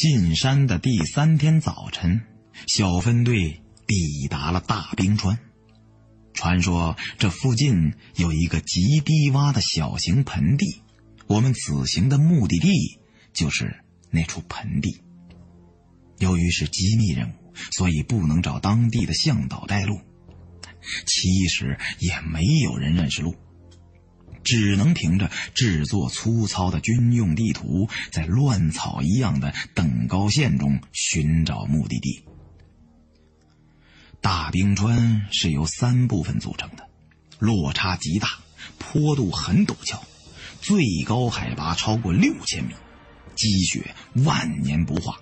进山的第三天早晨，小分队抵达了大冰川。传说这附近有一个极低洼的小型盆地，我们此行的目的地就是那处盆地。由于是机密任务，所以不能找当地的向导带路，其实也没有人认识路。只能凭着制作粗糙的军用地图，在乱草一样的等高线中寻找目的地。大冰川是由三部分组成的，落差极大，坡度很陡峭，最高海拔超过六千米，积雪万年不化。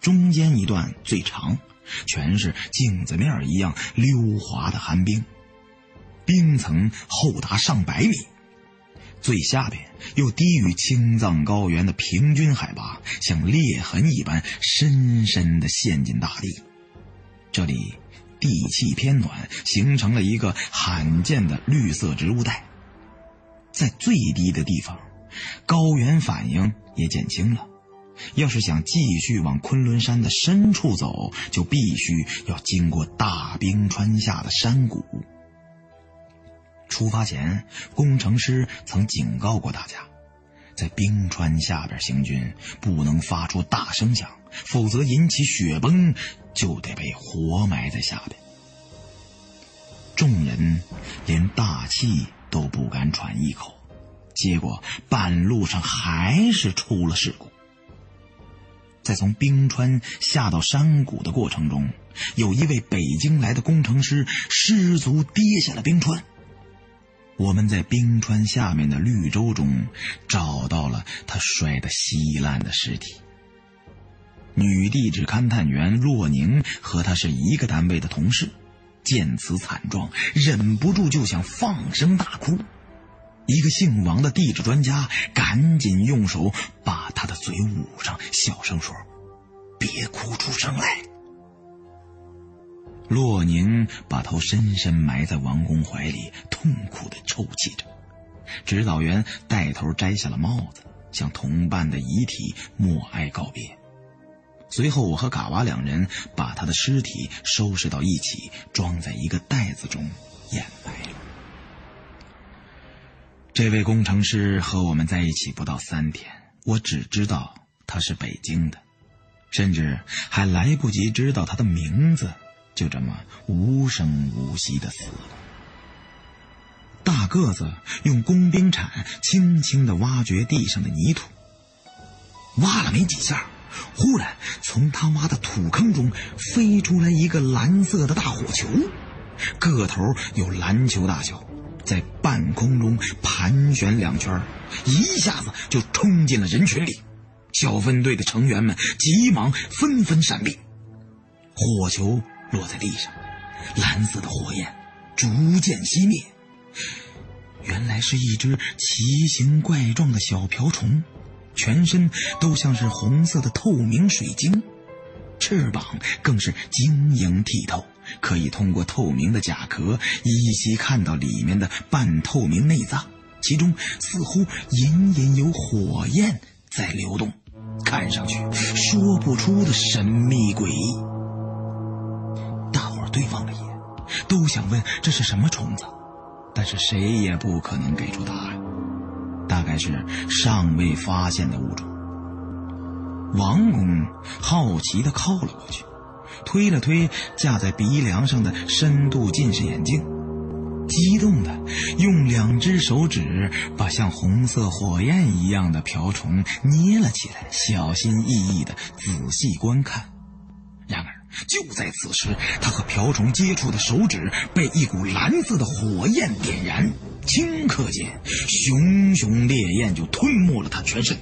中间一段最长，全是镜子面一样溜滑的寒冰。冰层厚达上百米，最下边又低于青藏高原的平均海拔，像裂痕一般深深地陷进大地。这里地气偏暖，形成了一个罕见的绿色植物带。在最低的地方，高原反应也减轻了。要是想继续往昆仑山的深处走，就必须要经过大冰川下的山谷。出发前，工程师曾警告过大家，在冰川下边行军不能发出大声响，否则引起雪崩，就得被活埋在下边。众人连大气都不敢喘一口，结果半路上还是出了事故。在从冰川下到山谷的过程中，有一位北京来的工程师失足跌下了冰川。我们在冰川下面的绿洲中找到了他摔得稀烂的尸体。女地质勘探员洛宁和他是一个单位的同事，见此惨状，忍不住就想放声大哭。一个姓王的地质专家赶紧用手把他的嘴捂上，小声说：“别哭出声来。”洛宁把头深深埋在王工怀里，痛苦的抽泣着。指导员带头摘下了帽子，向同伴的遗体默哀告别。随后，我和嘎娃两人把他的尸体收拾到一起，装在一个袋子中掩埋了。这位工程师和我们在一起不到三天，我只知道他是北京的，甚至还来不及知道他的名字。就这么无声无息的死了。大个子用工兵铲轻轻的挖掘地上的泥土，挖了没几下，忽然从他挖的土坑中飞出来一个蓝色的大火球，个头有篮球大小，在半空中盘旋两圈，一下子就冲进了人群里。小分队的成员们急忙纷纷闪避，火球。落在地上，蓝色的火焰逐渐熄灭。原来是一只奇形怪状的小瓢虫，全身都像是红色的透明水晶，翅膀更是晶莹剔透，可以通过透明的甲壳依稀看到里面的半透明内脏，其中似乎隐隐有火焰在流动，看上去说不出的神秘诡异。对望了一眼，都想问这是什么虫子，但是谁也不可能给出答案。大概是尚未发现的物种。王公好奇地靠了过去，推了推架在鼻梁上的深度近视眼镜，激动地用两只手指把像红色火焰一样的瓢虫捏了起来，小心翼翼地仔细观看。然而。就在此时，他和瓢虫接触的手指被一股蓝色的火焰点燃，顷刻间，熊熊烈焰就吞没了他全身，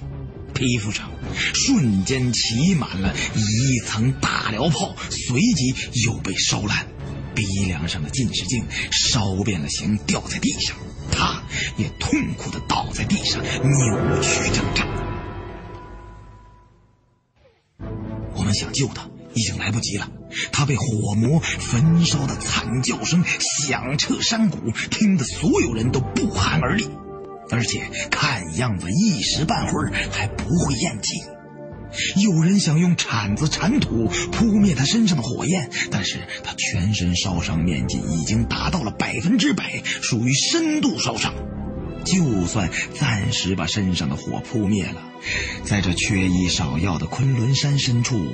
皮肤上瞬间起满了一层大燎泡，随即又被烧烂，鼻梁上的近视镜烧变了形，掉在地上，他也痛苦的倒在地上，扭曲挣扎。我们想救他。已经来不及了，他被火魔焚烧的惨叫声响彻山谷，听得所有人都不寒而栗，而且看样子一时半会儿还不会咽气。有人想用铲子铲土扑灭他身上的火焰，但是他全身烧伤面积已经达到了百分之百，属于深度烧伤。就算暂时把身上的火扑灭了，在这缺医少药的昆仑山深处，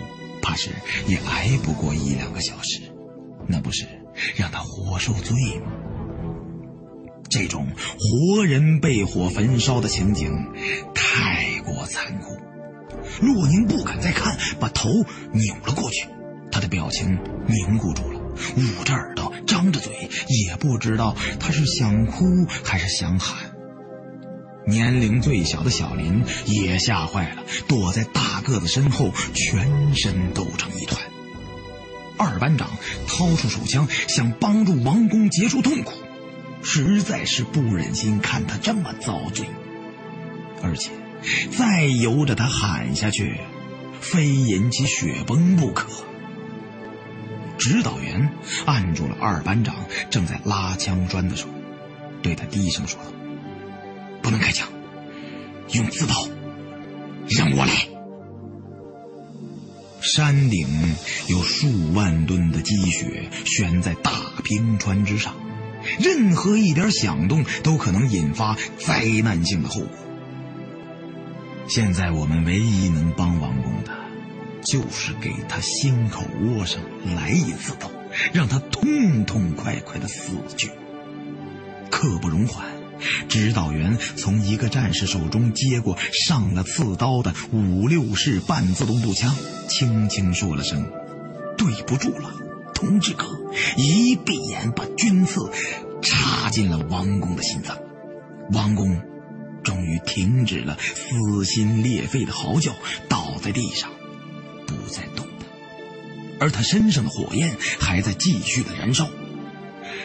怕是也挨不过一两个小时。那不是让他活受罪吗？这种活人被火焚烧的情景太过残酷，洛宁不敢再看，把头扭了过去。他的表情凝固住了，捂着耳朵，张着嘴，也不知道他是想哭还是想喊。年龄最小的小林也吓坏了，躲在大个子身后，全身抖成一团。二班长掏出手枪，想帮助王工结束痛苦。实在是不忍心看他这么遭罪，而且再由着他喊下去，非引起雪崩不可。指导员按住了二班长正在拉枪栓的手，对他低声说道：“不能开枪，用刺刀，让我来。”山顶有数万吨的积雪悬在大冰川之上。任何一点响动都可能引发灾难性的后果。现在我们唯一能帮王宫的，就是给他心口窝上来一刺刀，让他痛痛快快的死去。刻不容缓，指导员从一个战士手中接过上了刺刀的五六式半自动步枪，轻轻说了声：“对不住了。”同志哥一闭眼，把军刺插进了王工的心脏。王工终于停止了撕心裂肺的嚎叫，倒在地上，不再动弹。而他身上的火焰还在继续的燃烧。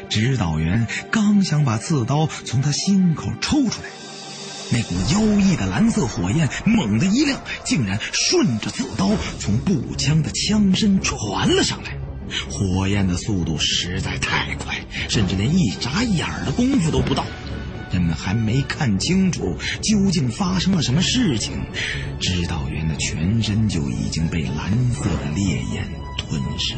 指导员刚想把刺刀从他心口抽出来，那股妖异的蓝色火焰猛地一亮，竟然顺着刺刀从步枪的枪身传了上来。火焰的速度实在太快，甚至连一眨眼的功夫都不到。人们还没看清楚究竟发生了什么事情，指导员的全身就已经被蓝色的烈焰吞噬。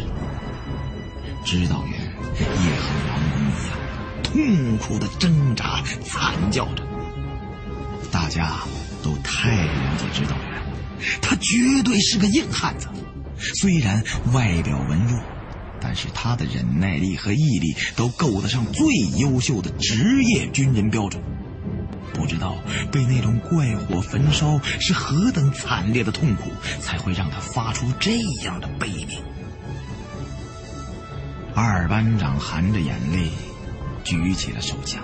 指导员也和王工一样，痛苦的挣扎、惨叫着。大家都太了解指导员，他绝对是个硬汉子，虽然外表文弱。但是他的忍耐力和毅力都够得上最优秀的职业军人标准。不知道被那种怪火焚烧是何等惨烈的痛苦，才会让他发出这样的悲鸣。二班长含着眼泪举起了手枪，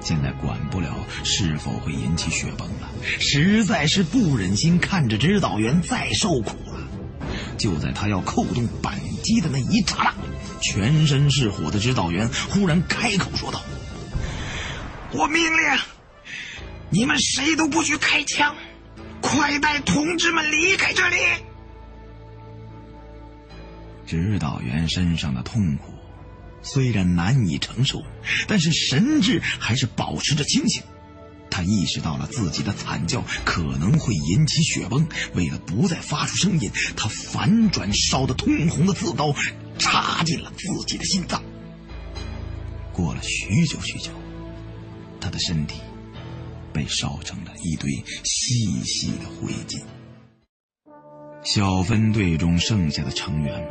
现在管不了是否会引起雪崩了，实在是不忍心看着指导员再受苦了。就在他要扣动扳机的那一刹那，全身是火的指导员忽然开口说道：“我命令，你们谁都不许开枪，快带同志们离开这里。”指导员身上的痛苦虽然难以承受，但是神智还是保持着清醒。他意识到了自己的惨叫可能会引起血崩，为了不再发出声音，他反转烧得通红的刺刀，插进了自己的心脏。过了许久许久，他的身体被烧成了一堆细细的灰烬。小分队中剩下的成员们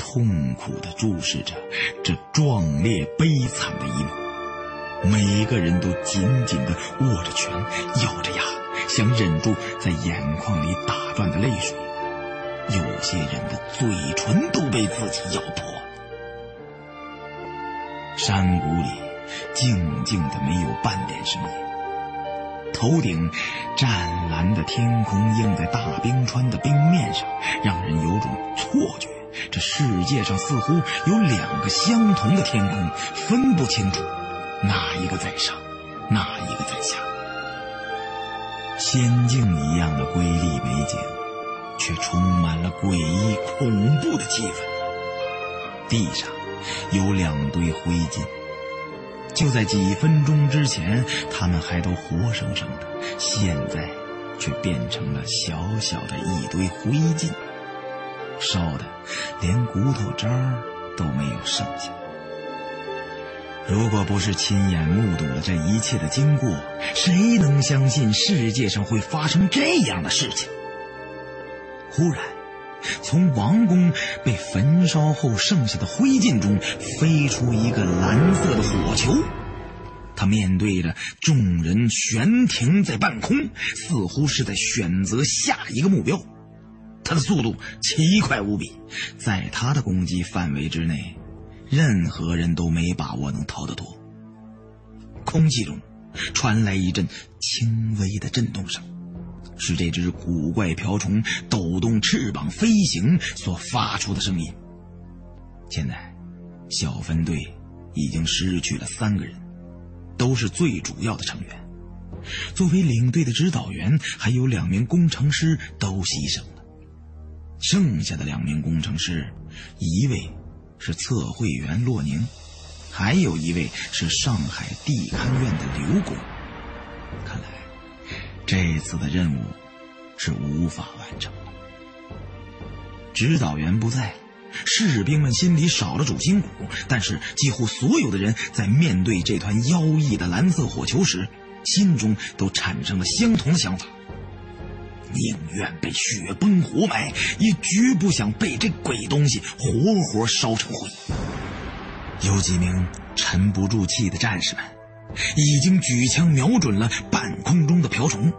痛苦地注视着这壮烈悲惨的一幕。每个人都紧紧地握着拳，咬着牙，想忍住在眼眶里打转的泪水。有些人的嘴唇都被自己咬破了。山谷里静静的，没有半点声音。头顶湛蓝的天空映在大冰川的冰面上，让人有种错觉：这世界上似乎有两个相同的天空，分不清楚。哪一个在上，哪一个在下？仙境一样的瑰丽美景，却充满了诡异恐怖的气氛。地上有两堆灰烬，就在几分钟之前，他们还都活生生的，现在却变成了小小的一堆灰烬，烧的连骨头渣都没有剩下。如果不是亲眼目睹了这一切的经过，谁能相信世界上会发生这样的事情？忽然，从王宫被焚烧后剩下的灰烬中飞出一个蓝色的火球，他面对着众人悬停在半空，似乎是在选择下一个目标。他的速度奇快无比，在他的攻击范围之内。任何人都没把握能逃得脱。空气中传来一阵轻微的震动声，是这只古怪瓢虫抖动翅膀飞行所发出的声音。现在，小分队已经失去了三个人，都是最主要的成员。作为领队的指导员，还有两名工程师都牺牲了。剩下的两名工程师，一位。是测绘员洛宁，还有一位是上海地勘院的刘工。看来这次的任务是无法完成了。指导员不在，士兵们心里少了主心骨。但是几乎所有的人在面对这团妖异的蓝色火球时，心中都产生了相同的想法。宁愿被雪崩活埋，也绝不想被这鬼东西活活烧成灰。有几名沉不住气的战士们，已经举枪瞄准了半空中的瓢虫。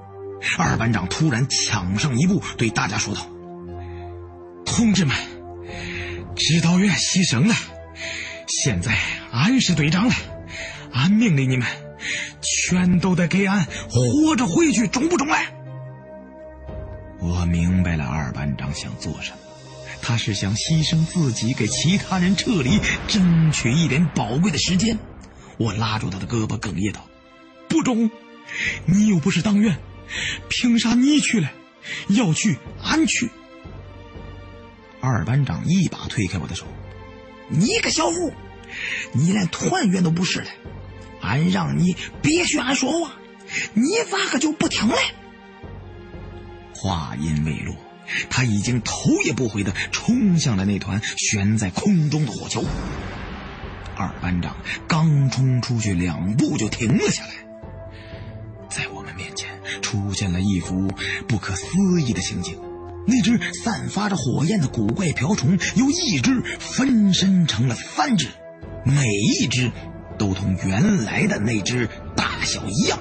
二班长突然抢上一步，对大家说道：“同志们，指导员牺牲了，现在俺是队长了，俺命令你们，全都得给俺活着回去，中不中来？”我明白了，二班长想做什么。他是想牺牲自己，给其他人撤离争取一点宝贵的时间。我拉住他的胳膊，哽咽道：“不中，你又不是当院，凭啥你去了？要去，俺去。”二班长一把推开我的手：“你个小虎，你连团员都不是了！俺让你别学俺说话，你咋个就不听嘞？”话音未落，他已经头也不回的冲向了那团悬在空中的火球。二班长刚冲出去两步就停了下来，在我们面前出现了一幅不可思议的情景：那只散发着火焰的古怪瓢虫由一只分身成了三只，每一只都同原来的那只大小一样。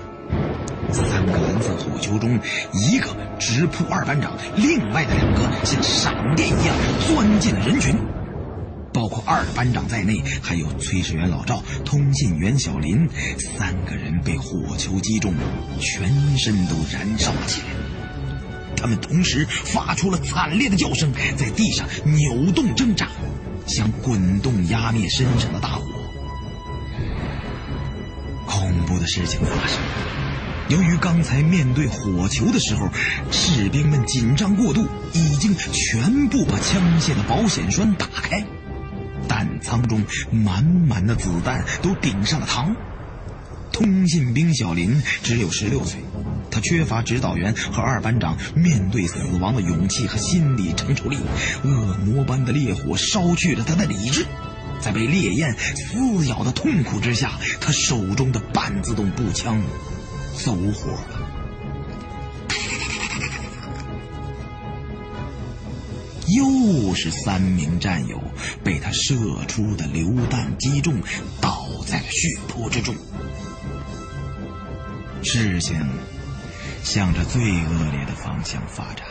三个蓝色火球中，一个直扑二班长，另外的两个像闪电一样钻进了人群。包括二班长在内，还有炊事员老赵、通信员小林，三个人被火球击中，全身都燃烧了起来。他们同时发出了惨烈的叫声，在地上扭动挣扎，想滚动压灭身上的大火。恐怖的事情发生了。由于刚才面对火球的时候，士兵们紧张过度，已经全部把枪械的保险栓打开，弹仓中满满的子弹都顶上了膛。通信兵小林只有十六岁，他缺乏指导员和二班长面对死亡的勇气和心理承受力。恶魔般的烈火烧去了他的理智，在被烈焰撕咬的痛苦之下，他手中的半自动步枪。走火了，又是三名战友被他射出的榴弹击中，倒在了血泊之中。事情向着最恶劣的方向发展。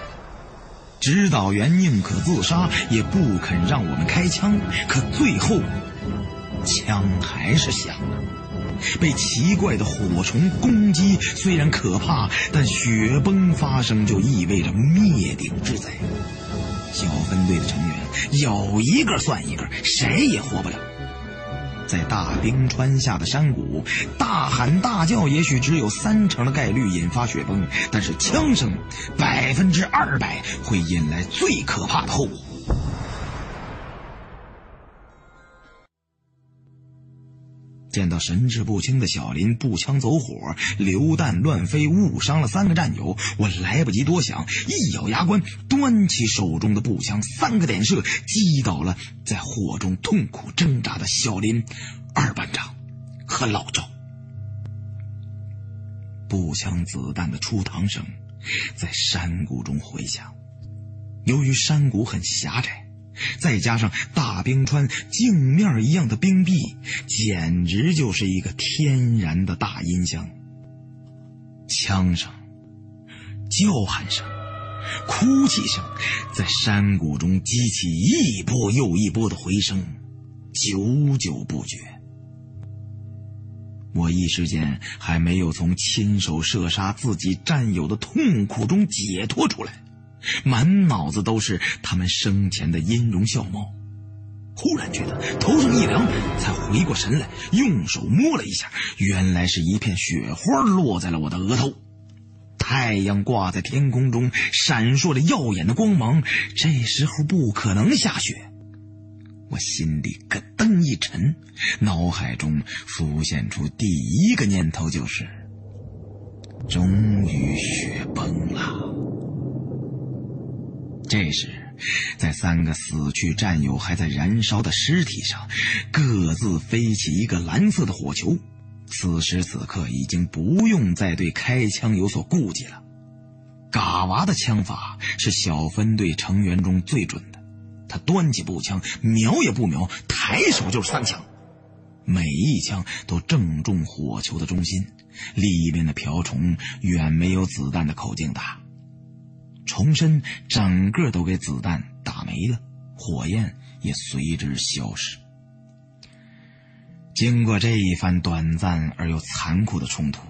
指导员宁可自杀，也不肯让我们开枪。可最后，枪还是响了。被奇怪的火虫攻击虽然可怕，但雪崩发生就意味着灭顶之灾。小分队的成员有一个算一个，谁也活不了。在大冰川下的山谷，大喊大叫也许只有三成的概率引发雪崩，但是枪声百分之二百会引来最可怕的后果。见到神志不清的小林步枪走火，榴弹乱飞，误伤了三个战友，我来不及多想，一咬牙关，端起手中的步枪，三个点射，击倒了在火中痛苦挣扎的小林、二班长和老赵。步枪子弹的出膛声在山谷中回响。由于山谷很狭窄。再加上大冰川镜面一样的冰壁，简直就是一个天然的大音箱。枪声、叫喊声、哭泣声，在山谷中激起一波又一波的回声，久久不绝。我一时间还没有从亲手射杀自己战友的痛苦中解脱出来。满脑子都是他们生前的音容笑貌，忽然觉得头上一凉，才回过神来，用手摸了一下，原来是一片雪花落在了我的额头。太阳挂在天空中，闪烁着耀眼的光芒。这时候不可能下雪，我心里咯噔一沉，脑海中浮现出第一个念头就是：终于雪崩了。这时，在三个死去战友还在燃烧的尸体上，各自飞起一个蓝色的火球。此时此刻，已经不用再对开枪有所顾忌了。嘎娃的枪法是小分队成员中最准的，他端起步枪，瞄也不瞄，抬手就是三枪，每一枪都正中火球的中心，里面的瓢虫远没有子弹的口径大。重身整个都给子弹打没了，火焰也随之消失。经过这一番短暂而又残酷的冲突，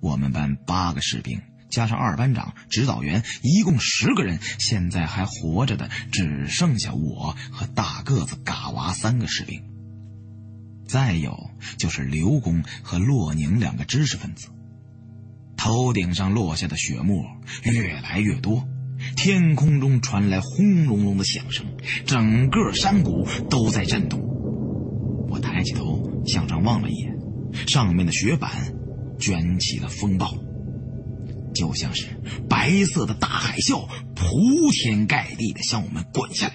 我们班八个士兵加上二班长、指导员，一共十个人，现在还活着的只剩下我和大个子嘎娃三个士兵。再有就是刘工和洛宁两个知识分子。头顶上落下的雪沫越来越多。天空中传来轰隆隆的响声，整个山谷都在震动。我抬起头向上望了一眼，上面的雪板卷起了风暴，就像是白色的大海啸，铺天盖地的向我们滚下来。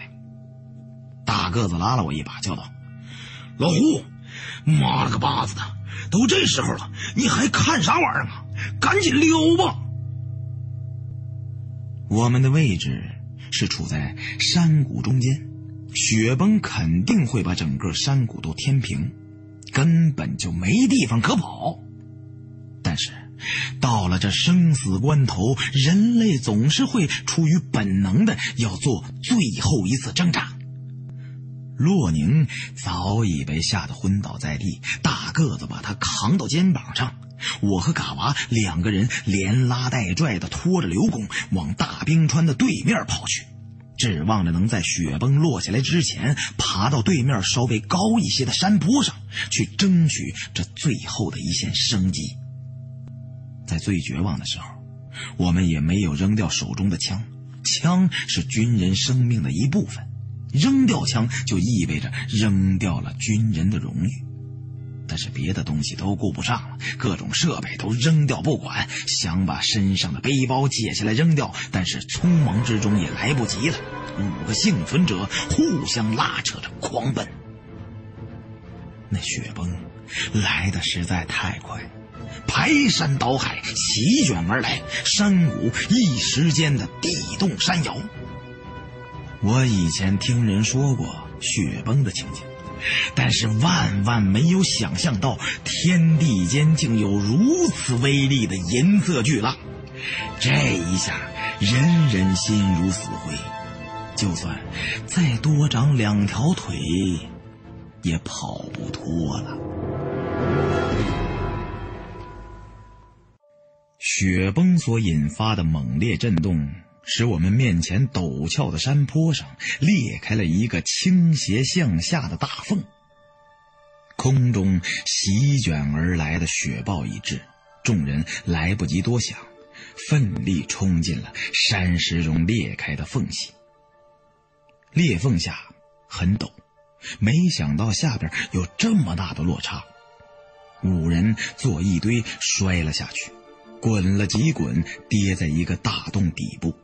大个子拉了我一把，叫道：“老胡，妈了个巴子的，都这时候了，你还看啥玩意儿啊？赶紧溜吧！”我们的位置是处在山谷中间，雪崩肯定会把整个山谷都填平，根本就没地方可跑。但是，到了这生死关头，人类总是会出于本能的要做最后一次挣扎。洛宁早已被吓得昏倒在地，大个子把他扛到肩膀上。我和嘎娃两个人连拉带拽的拖着刘工往大冰川的对面跑去，指望着能在雪崩落下来之前爬到对面稍微高一些的山坡上去争取这最后的一线生机。在最绝望的时候，我们也没有扔掉手中的枪，枪是军人生命的一部分，扔掉枪就意味着扔掉了军人的荣誉。但是别的东西都顾不上了，各种设备都扔掉不管，想把身上的背包解下来扔掉，但是匆忙之中也来不及了。五个幸存者互相拉扯着狂奔。那雪崩来的实在太快，排山倒海席卷而来，山谷一时间的地动山摇。我以前听人说过雪崩的情景。但是万万没有想象到，天地间竟有如此威力的银色巨浪。这一下，人人心如死灰，就算再多长两条腿，也跑不脱了。雪崩所引发的猛烈震动。使我们面前陡峭的山坡上裂开了一个倾斜向下的大缝，空中席卷而来的雪暴已至，众人来不及多想，奋力冲进了山石中裂开的缝隙。裂缝下很陡，没想到下边有这么大的落差，五人做一堆摔了下去，滚了几滚，跌在一个大洞底部。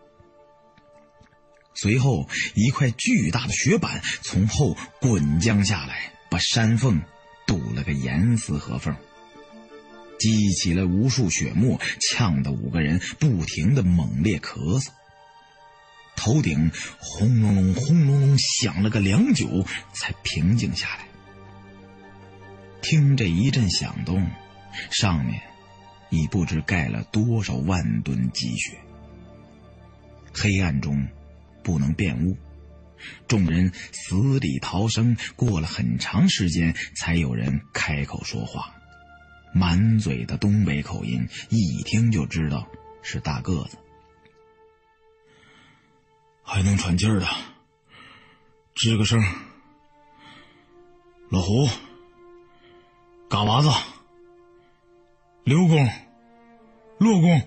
随后，一块巨大的雪板从后滚将下来，把山缝堵了个严丝合缝，激起了无数血沫，呛得五个人不停的猛烈咳嗽。头顶轰隆隆、轰隆隆响了个良久，才平静下来。听这一阵响动，上面已不知盖了多少万吨积雪。黑暗中不能辨物，众人死里逃生，过了很长时间，才有人开口说话，满嘴的东北口音，一听就知道是大个子。还能喘气儿的，吱个声。老胡。嘎娃子，刘公，骆公，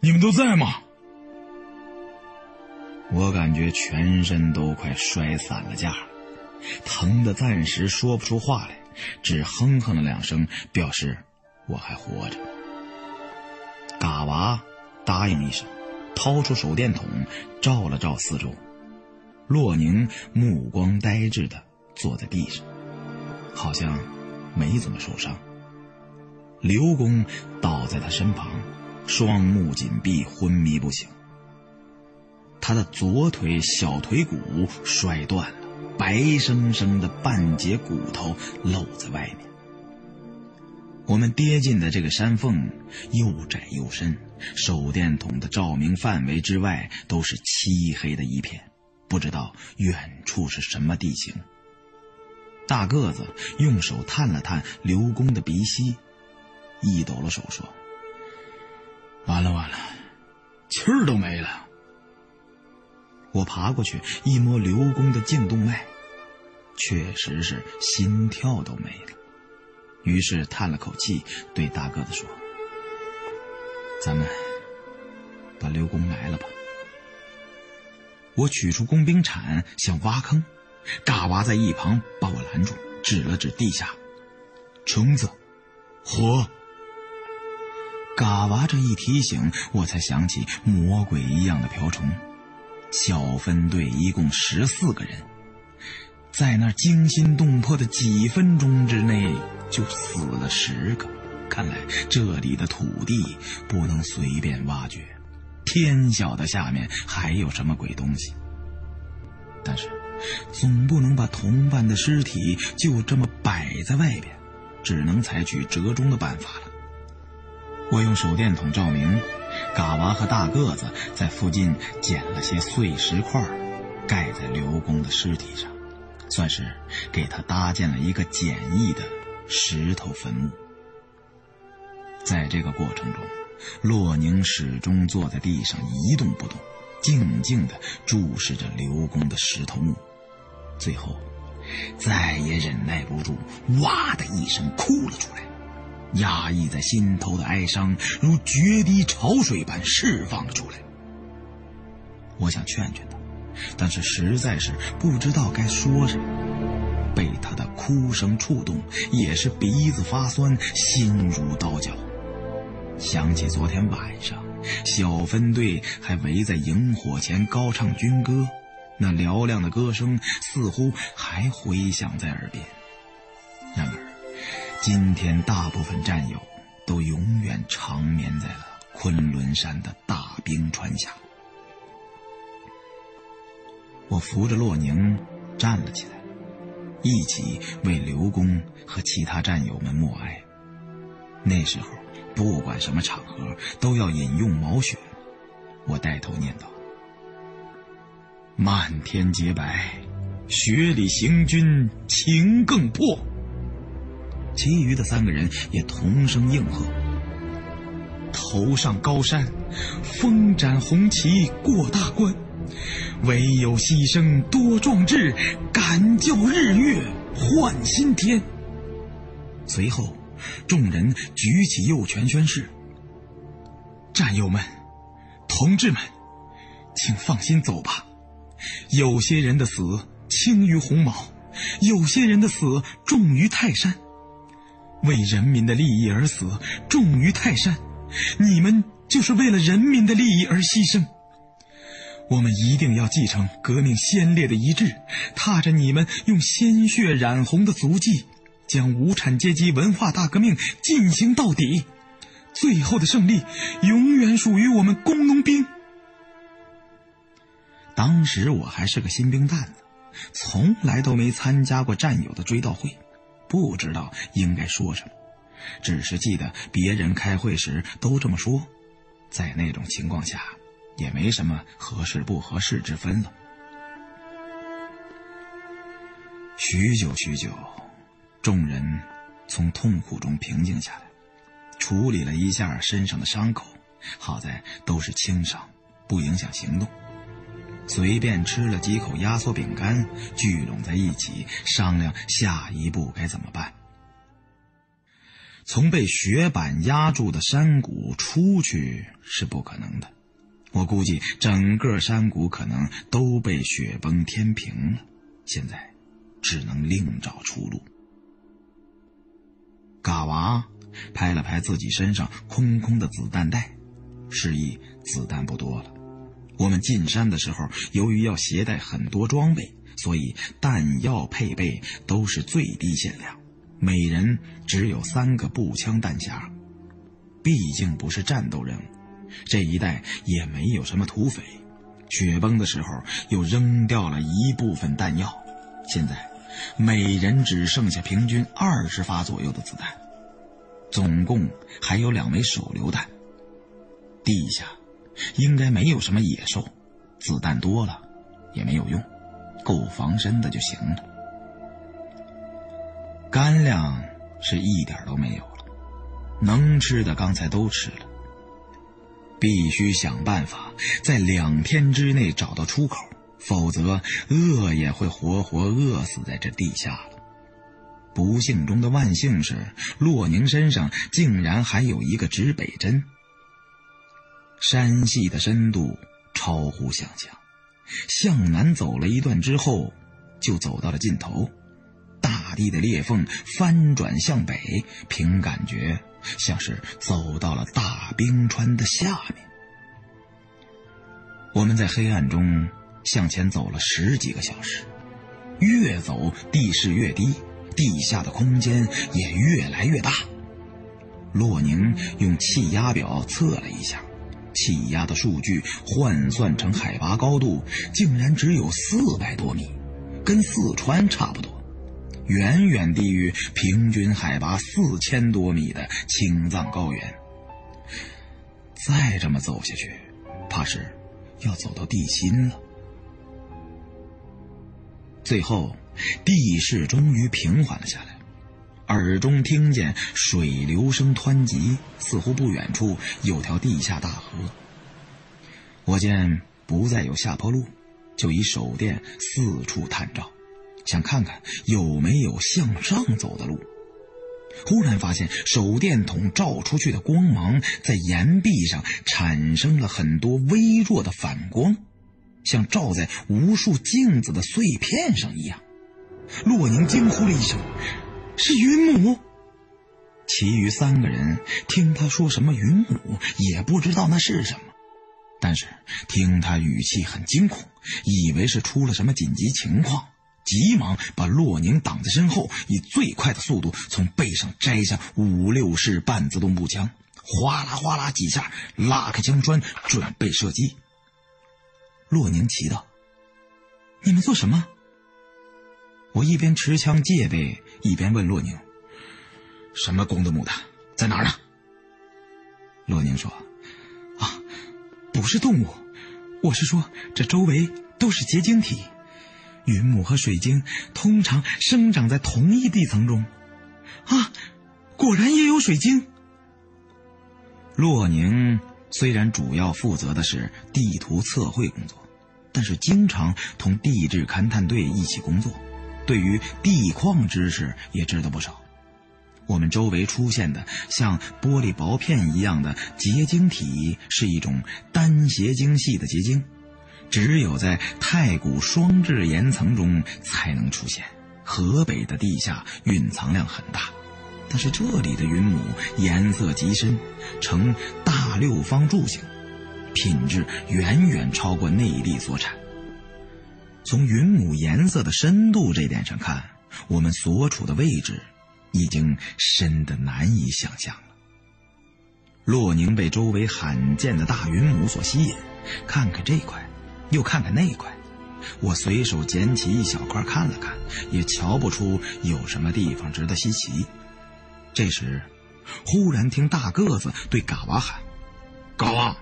你们都在吗？我感觉全身都快摔散了架，疼得暂时说不出话来，只哼哼了两声，表示我还活着。嘎娃答应一声，掏出手电筒照了照四周。洛宁目光呆滞的坐在地上，好像。没怎么受伤。刘公倒在他身旁，双目紧闭，昏迷不醒。他的左腿小腿骨摔断了，白生生的半截骨头露在外面。我们跌进的这个山缝又窄又深，手电筒的照明范围之外都是漆黑的一片，不知道远处是什么地形。大个子用手探了探刘公的鼻息，一抖了手说：“完了完了，气儿都没了。”我爬过去一摸刘公的颈动脉，确实是心跳都没了。于是叹了口气，对大个子说：“咱们把刘公埋了吧。”我取出工兵铲想挖坑。嘎娃在一旁把我拦住，指了指地下，虫子，火。嘎娃这一提醒，我才想起魔鬼一样的瓢虫。小分队一共十四个人，在那惊心动魄的几分钟之内就死了十个。看来这里的土地不能随便挖掘，天晓得下面还有什么鬼东西。但是。总不能把同伴的尸体就这么摆在外边，只能采取折中的办法了。我用手电筒照明，嘎娃和大个子在附近捡了些碎石块，盖在刘公的尸体上，算是给他搭建了一个简易的石头坟墓。在这个过程中，洛宁始终坐在地上一动不动，静静地注视着刘公的石头墓。最后，再也忍耐不住，哇的一声哭了出来，压抑在心头的哀伤如决堤潮水般释放了出来。我想劝劝他，但是实在是不知道该说什么。被他的哭声触动，也是鼻子发酸，心如刀绞。想起昨天晚上，小分队还围在营火前高唱军歌。那嘹亮的歌声似乎还回响在耳边。然而，今天大部分战友都永远长眠在了昆仑山的大冰川下。我扶着洛宁站了起来，一起为刘公和其他战友们默哀。那时候，不管什么场合都要饮用毛血。我带头念道。漫天洁白，雪里行军情更迫。其余的三个人也同声应和。头上高山，风展红旗过大关，唯有牺牲多壮志，敢叫日月换新天。随后，众人举起右拳宣誓：战友们，同志们，请放心走吧。有些人的死轻于鸿毛，有些人的死重于泰山。为人民的利益而死，重于泰山。你们就是为了人民的利益而牺牲。我们一定要继承革命先烈的遗志，踏着你们用鲜血染红的足迹，将无产阶级文化大革命进行到底。最后的胜利永远属于我们工农兵。当时我还是个新兵蛋子，从来都没参加过战友的追悼会，不知道应该说什么，只是记得别人开会时都这么说，在那种情况下，也没什么合适不合适之分了。许久许久，众人从痛苦中平静下来。处理了一下身上的伤口，好在都是轻伤，不影响行动。随便吃了几口压缩饼干，聚拢在一起商量下一步该怎么办。从被雪板压住的山谷出去是不可能的，我估计整个山谷可能都被雪崩填平了。现在，只能另找出路。嘎娃。拍了拍自己身上空空的子弹袋，示意子弹不多了。我们进山的时候，由于要携带很多装备，所以弹药配备都是最低限量，每人只有三个步枪弹匣。毕竟不是战斗任务，这一带也没有什么土匪。雪崩的时候又扔掉了一部分弹药，现在每人只剩下平均二十发左右的子弹。总共还有两枚手榴弹。地下应该没有什么野兽，子弹多了也没有用，够防身的就行了。干粮是一点都没有了，能吃的刚才都吃了。必须想办法在两天之内找到出口，否则饿也会活活饿死在这地下了。不幸中的万幸是，洛宁身上竟然还有一个指北针。山系的深度超乎想象，向南走了一段之后，就走到了尽头。大地的裂缝翻转向北，凭感觉像是走到了大冰川的下面。我们在黑暗中向前走了十几个小时，越走地势越低。地下的空间也越来越大。洛宁用气压表测了一下，气压的数据换算成海拔高度，竟然只有四百多米，跟四川差不多，远远低于平均海拔四千多米的青藏高原。再这么走下去，怕是要走到地心了。最后。地势终于平缓了下来，耳中听见水流声湍急，似乎不远处有条地下大河。我见不再有下坡路，就以手电四处探照，想看看有没有向上走的路。忽然发现手电筒照出去的光芒在岩壁上产生了很多微弱的反光，像照在无数镜子的碎片上一样。洛宁惊呼了一声：“是云母！”其余三个人听他说什么云母，也不知道那是什么，但是听他语气很惊恐，以为是出了什么紧急情况，急忙把洛宁挡在身后，以最快的速度从背上摘下五六式半自动步枪，哗啦哗啦几下拉开枪栓，准备射击。洛宁奇道：“你们做什么？”我一边持枪戒备，一边问洛宁：“什么公的母的，在哪儿呢？”洛宁说：“啊，不是动物，我是说这周围都是结晶体，云母和水晶通常生长在同一地层中。啊，果然也有水晶。”洛宁虽然主要负责的是地图测绘工作，但是经常同地质勘探队一起工作。对于地矿知识也知道不少。我们周围出现的像玻璃薄片一样的结晶体是一种单斜晶系的结晶，只有在太古双质岩层中才能出现。河北的地下蕴藏量很大，但是这里的云母颜色极深，呈大六方柱形，品质远远超过内地所产。从云母颜色的深度这点上看，我们所处的位置已经深得难以想象了。洛宁被周围罕见的大云母所吸引，看看这块，又看看那块。我随手捡起一小块看了看，也瞧不出有什么地方值得稀奇。这时，忽然听大个子对嘎娃喊：“嘎娃，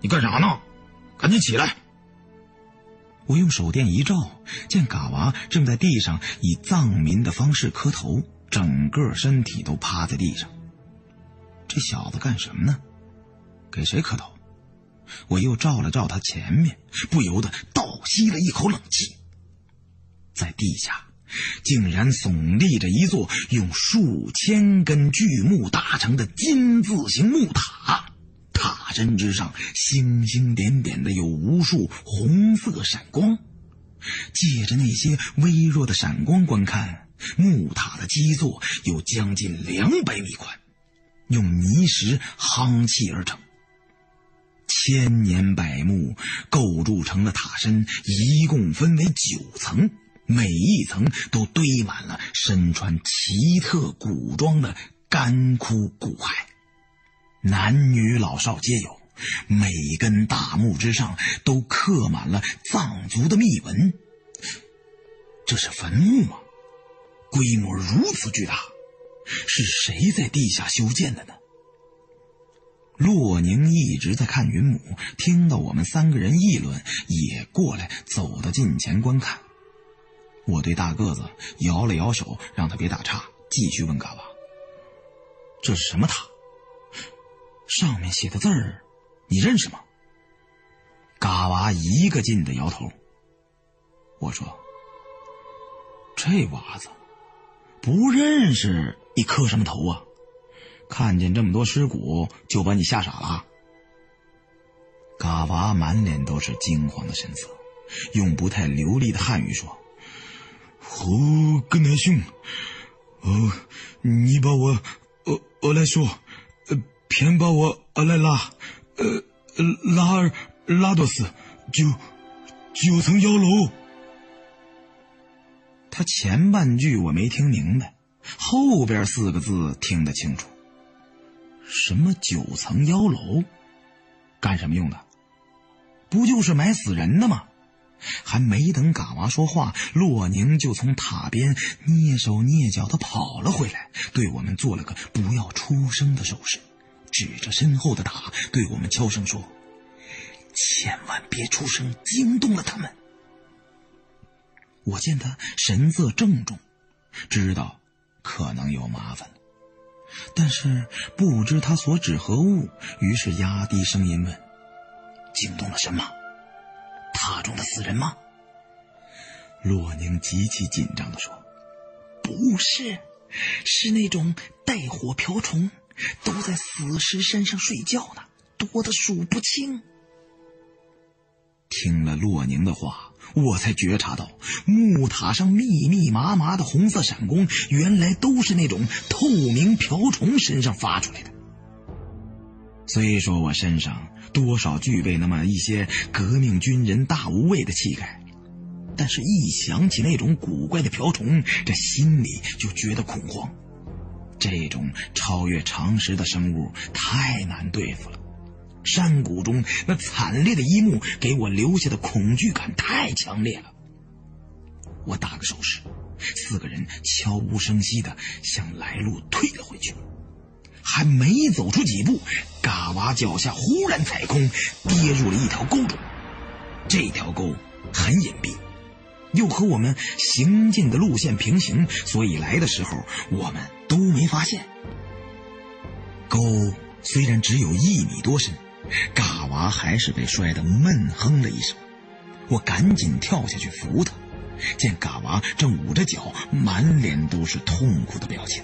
你干啥呢？赶紧起来！”我用手电一照，见嘎娃正在地上以藏民的方式磕头，整个身体都趴在地上。这小子干什么呢？给谁磕头？我又照了照他前面，不由得倒吸了一口冷气。在地下，竟然耸立着一座用数千根巨木搭成的金字形木塔，塔身之上星星点点的有无数红色闪光。借着那些微弱的闪光观看，木塔的基座有将近两百米宽，用泥石夯砌而成。千年柏木构筑成了塔身，一共分为九层，每一层都堆满了身穿奇特古装的干枯骨骸，男女老少皆有。每根大木之上都刻满了藏族的密文。这是坟墓吗？规模如此巨大，是谁在地下修建的呢？洛宁一直在看云母，听到我们三个人议论，也过来走到近前观看。我对大个子摇了摇手，让他别打岔，继续问嘎娃：“这是什么塔？上面写的字儿，你认识吗？”嘎娃一个劲的摇头。我说：“这娃子不认识，你磕什么头啊？”看见这么多尸骨，就把你吓傻了。嘎娃满脸都是惊慌的神色，用不太流利的汉语说：“胡跟南兄，哦，你把我，呃，我来说，偏把我来拉，呃，拉尔拉多斯，九九层妖楼。”他前半句我没听明白，后边四个字听得清楚。什么九层妖楼？干什么用的？不就是埋死人的吗？还没等嘎娃说话，洛宁就从塔边蹑手蹑脚的跑了回来，对我们做了个不要出声的手势，指着身后的塔对我们悄声说：“千万别出声，惊动了他们。”我见他神色郑重，知道可能有麻烦了。但是不知他所指何物，于是压低声音问：“惊动了什么？塔中的死人吗？”洛宁极其紧张地说：“不是，是那种带火瓢虫，都在死尸身上睡觉呢，多的数不清。”听了洛宁的话，我才觉察到木塔上密密麻麻的红色闪光，原来都是那种透明瓢虫身上发出来的。虽说我身上多少具备那么一些革命军人大无畏的气概，但是一想起那种古怪的瓢虫，这心里就觉得恐慌。这种超越常识的生物太难对付了。山谷中那惨烈的一幕给我留下的恐惧感太强烈了。我打个手势，四个人悄无声息的向来路退了回去。还没走出几步，嘎娃脚下忽然踩空，跌入了一条沟中。这条沟很隐蔽，又和我们行进的路线平行，所以来的时候我们都没发现。沟虽然只有一米多深。嘎娃还是被摔得闷哼了一声，我赶紧跳下去扶他，见嘎娃正捂着脚，满脸都是痛苦的表情。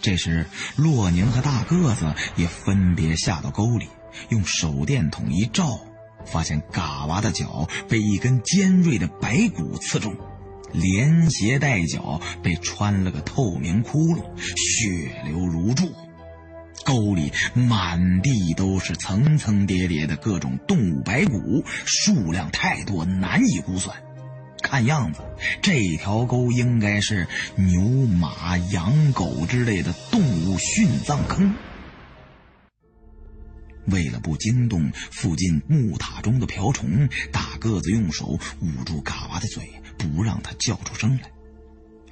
这时，洛宁和大个子也分别下到沟里，用手电筒一照，发现嘎娃的脚被一根尖锐的白骨刺中，连鞋带脚被穿了个透明窟窿，血流如注。沟里满地都是层层叠叠的各种动物白骨，数量太多，难以估算。看样子，这条沟应该是牛、马、羊、狗之类的动物殉葬坑。为了不惊动附近木塔中的瓢虫，大个子用手捂住嘎娃的嘴，不让他叫出声来。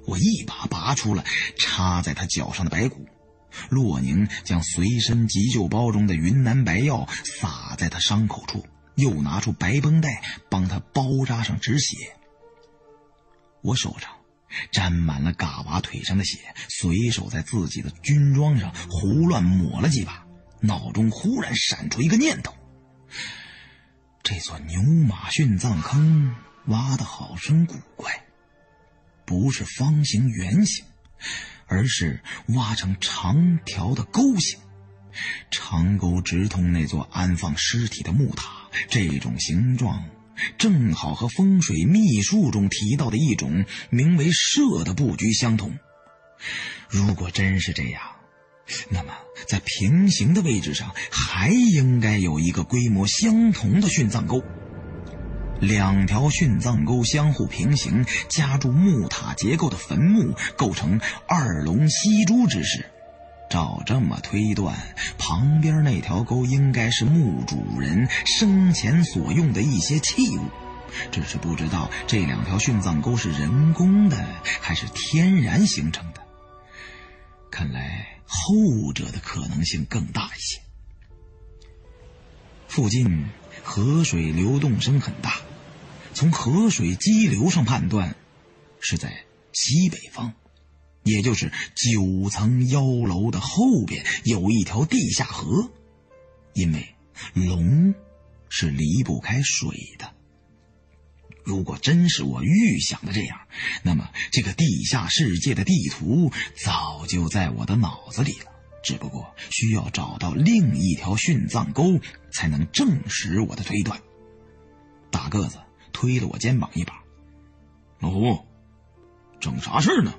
我一把拔出了插在他脚上的白骨。洛宁将随身急救包中的云南白药撒在他伤口处，又拿出白绷带帮他包扎上止血。我手上沾满了嘎娃腿上的血，随手在自己的军装上胡乱抹了几把，脑中忽然闪出一个念头：这座牛马殉葬坑挖的好生古怪，不是方形圆形。而是挖成长条的沟形，长沟直通那座安放尸体的木塔。这种形状正好和风水秘术中提到的一种名为“社”的布局相同。如果真是这样，那么在平行的位置上还应该有一个规模相同的殉葬沟。两条殉葬沟相互平行，夹住木塔结构的坟墓，构成二龙戏珠之势。照这么推断，旁边那条沟应该是墓主人生前所用的一些器物。只是不知道这两条殉葬沟是人工的还是天然形成的。看来后者的可能性更大一些。附近河水流动声很大。从河水激流上判断，是在西北方，也就是九层妖楼的后边有一条地下河，因为龙是离不开水的。如果真是我预想的这样，那么这个地下世界的地图早就在我的脑子里了，只不过需要找到另一条殉葬沟，才能证实我的推断。大个子。推了我肩膀一把，老胡，整啥事呢？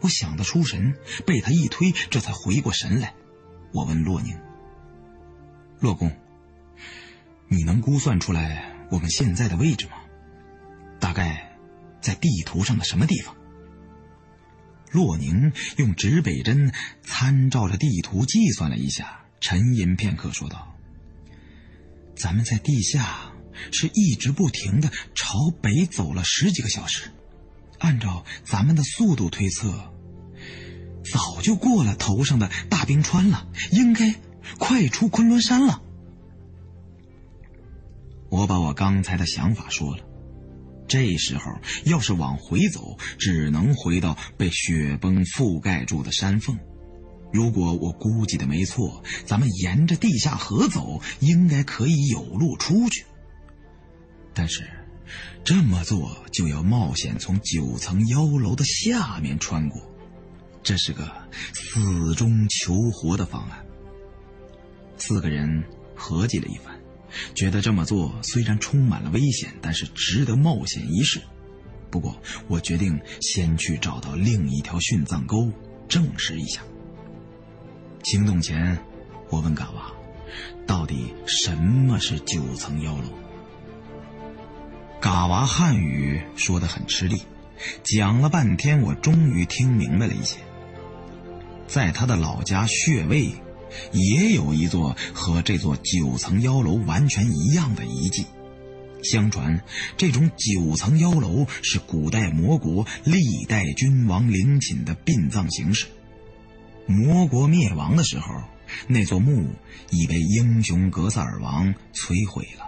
我想得出神，被他一推，这才回过神来。我问洛宁：“洛公，你能估算出来我们现在的位置吗？大概在地图上的什么地方？”洛宁用指北针参照着地图计算了一下，沉吟片刻，说道：“咱们在地下。”是一直不停的朝北走了十几个小时，按照咱们的速度推测，早就过了头上的大冰川了，应该快出昆仑山了。我把我刚才的想法说了，这时候要是往回走，只能回到被雪崩覆盖住的山缝。如果我估计的没错，咱们沿着地下河走，应该可以有路出去。但是，这么做就要冒险从九层妖楼的下面穿过，这是个死中求活的方案。四个人合计了一番，觉得这么做虽然充满了危险，但是值得冒险一试。不过，我决定先去找到另一条殉葬沟，证实一下。行动前，我问嘎娃：“到底什么是九层妖楼？”嘎娃汉语说的很吃力，讲了半天，我终于听明白了一些。在他的老家穴位，也有一座和这座九层妖楼完全一样的遗迹。相传，这种九层妖楼是古代魔国历代君王陵寝的殡葬形式。魔国灭亡的时候，那座墓已被英雄格萨尔王摧毁了。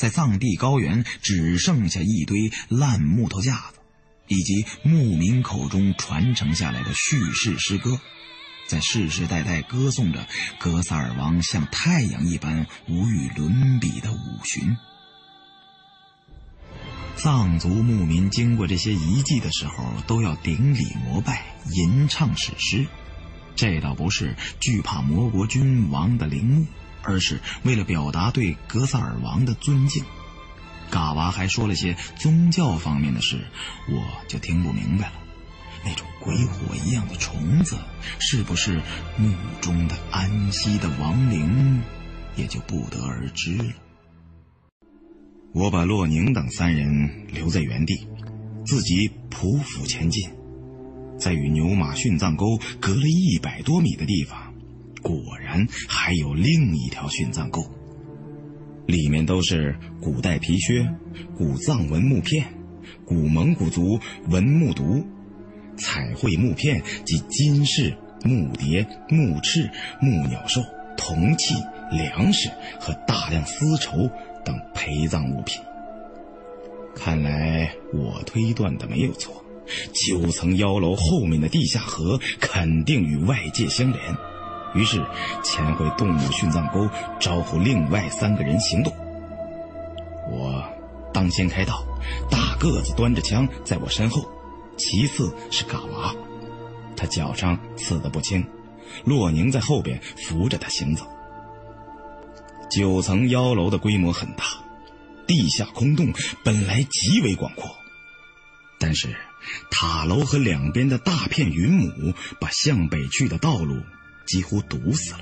在藏地高原，只剩下一堆烂木头架子，以及牧民口中传承下来的叙事诗歌，在世世代代歌颂着格萨尔王像太阳一般无与伦比的五旬。藏族牧民经过这些遗迹的时候，都要顶礼膜拜、吟唱史诗，这倒不是惧怕魔国君王的陵墓。而是为了表达对格萨尔王的尊敬。嘎娃还说了些宗教方面的事，我就听不明白了。那种鬼火一样的虫子，是不是墓中的安息的亡灵，也就不得而知了。我把洛宁等三人留在原地，自己匍匐前进。在与牛马殉葬沟隔了一百多米的地方，果然还有另一条殉葬沟。里面都是古代皮靴、古藏文木片、古蒙古族文木牍、彩绘木片及金饰、木蝶、木翅、木鸟兽、铜器、粮食和大量丝绸等陪葬物品。看来我推断的没有错。九层妖楼后面的地下河肯定与外界相连，于是潜回动物殉葬沟，招呼另外三个人行动。我当先开道，大个子端着枪在我身后，其次是嘎娃，他脚上刺得不轻，洛宁在后边扶着他行走。九层妖楼的规模很大，地下空洞本来极为广阔，但是。塔楼和两边的大片云母把向北去的道路几乎堵死了，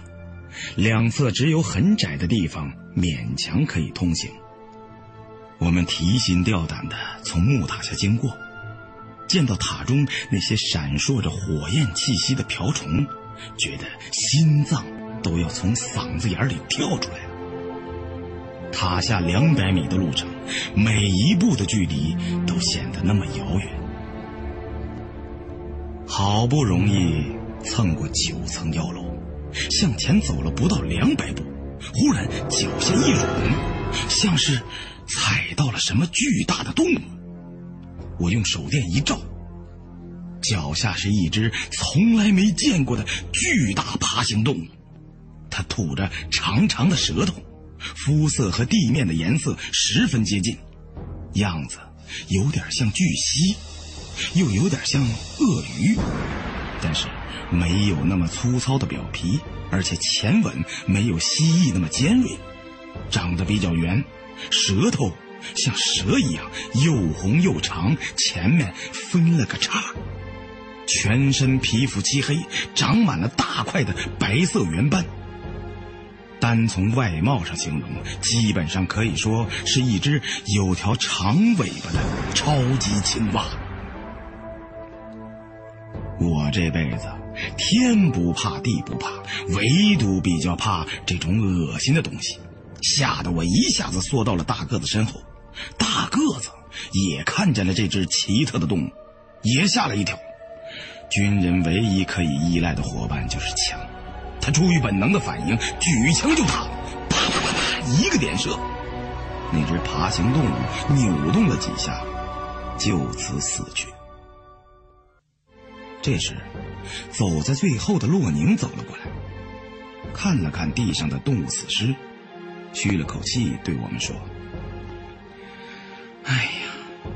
两侧只有很窄的地方勉强可以通行。我们提心吊胆地从木塔下经过，见到塔中那些闪烁着火焰气息的瓢虫，觉得心脏都要从嗓子眼里跳出来了。塔下两百米的路程，每一步的距离都显得那么遥远。好不容易蹭过九层妖楼，向前走了不到两百步，忽然脚下一软，像是踩到了什么巨大的动物。我用手电一照，脚下是一只从来没见过的巨大爬行动物，它吐着长长的舌头，肤色和地面的颜色十分接近，样子有点像巨蜥。又有点像鳄鱼，但是没有那么粗糙的表皮，而且前吻没有蜥蜴那么尖锐，长得比较圆，舌头像蛇一样又红又长，前面分了个叉，全身皮肤漆黑，长满了大块的白色圆斑。单从外貌上形容，基本上可以说是一只有条长尾巴的超级青蛙。我这辈子天不怕地不怕，唯独比较怕这种恶心的东西，吓得我一下子缩到了大个子身后。大个子也看见了这只奇特的动物，也吓了一跳。军人唯一可以依赖的伙伴就是枪，他出于本能的反应，举枪就打，啪啪啪啪，一个点射，那只爬行动物扭动了几下，就此死去。这时，走在最后的洛宁走了过来，看了看地上的动物死尸，吁了口气，对我们说：“哎呀，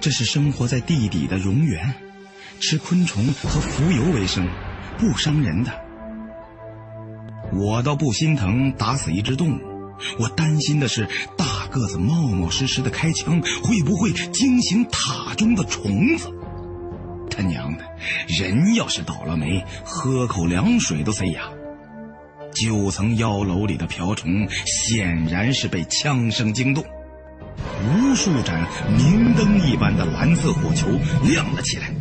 这是生活在地底的蝾螈，吃昆虫和浮游为生，不伤人的。我倒不心疼打死一只动物，我担心的是大个子冒冒失失的开枪，会不会惊醒塔中的虫子？”他娘的，人要是倒了霉，喝口凉水都塞牙。九层妖楼里的瓢虫显然是被枪声惊动，无数盏明灯一般的蓝色火球亮了起来，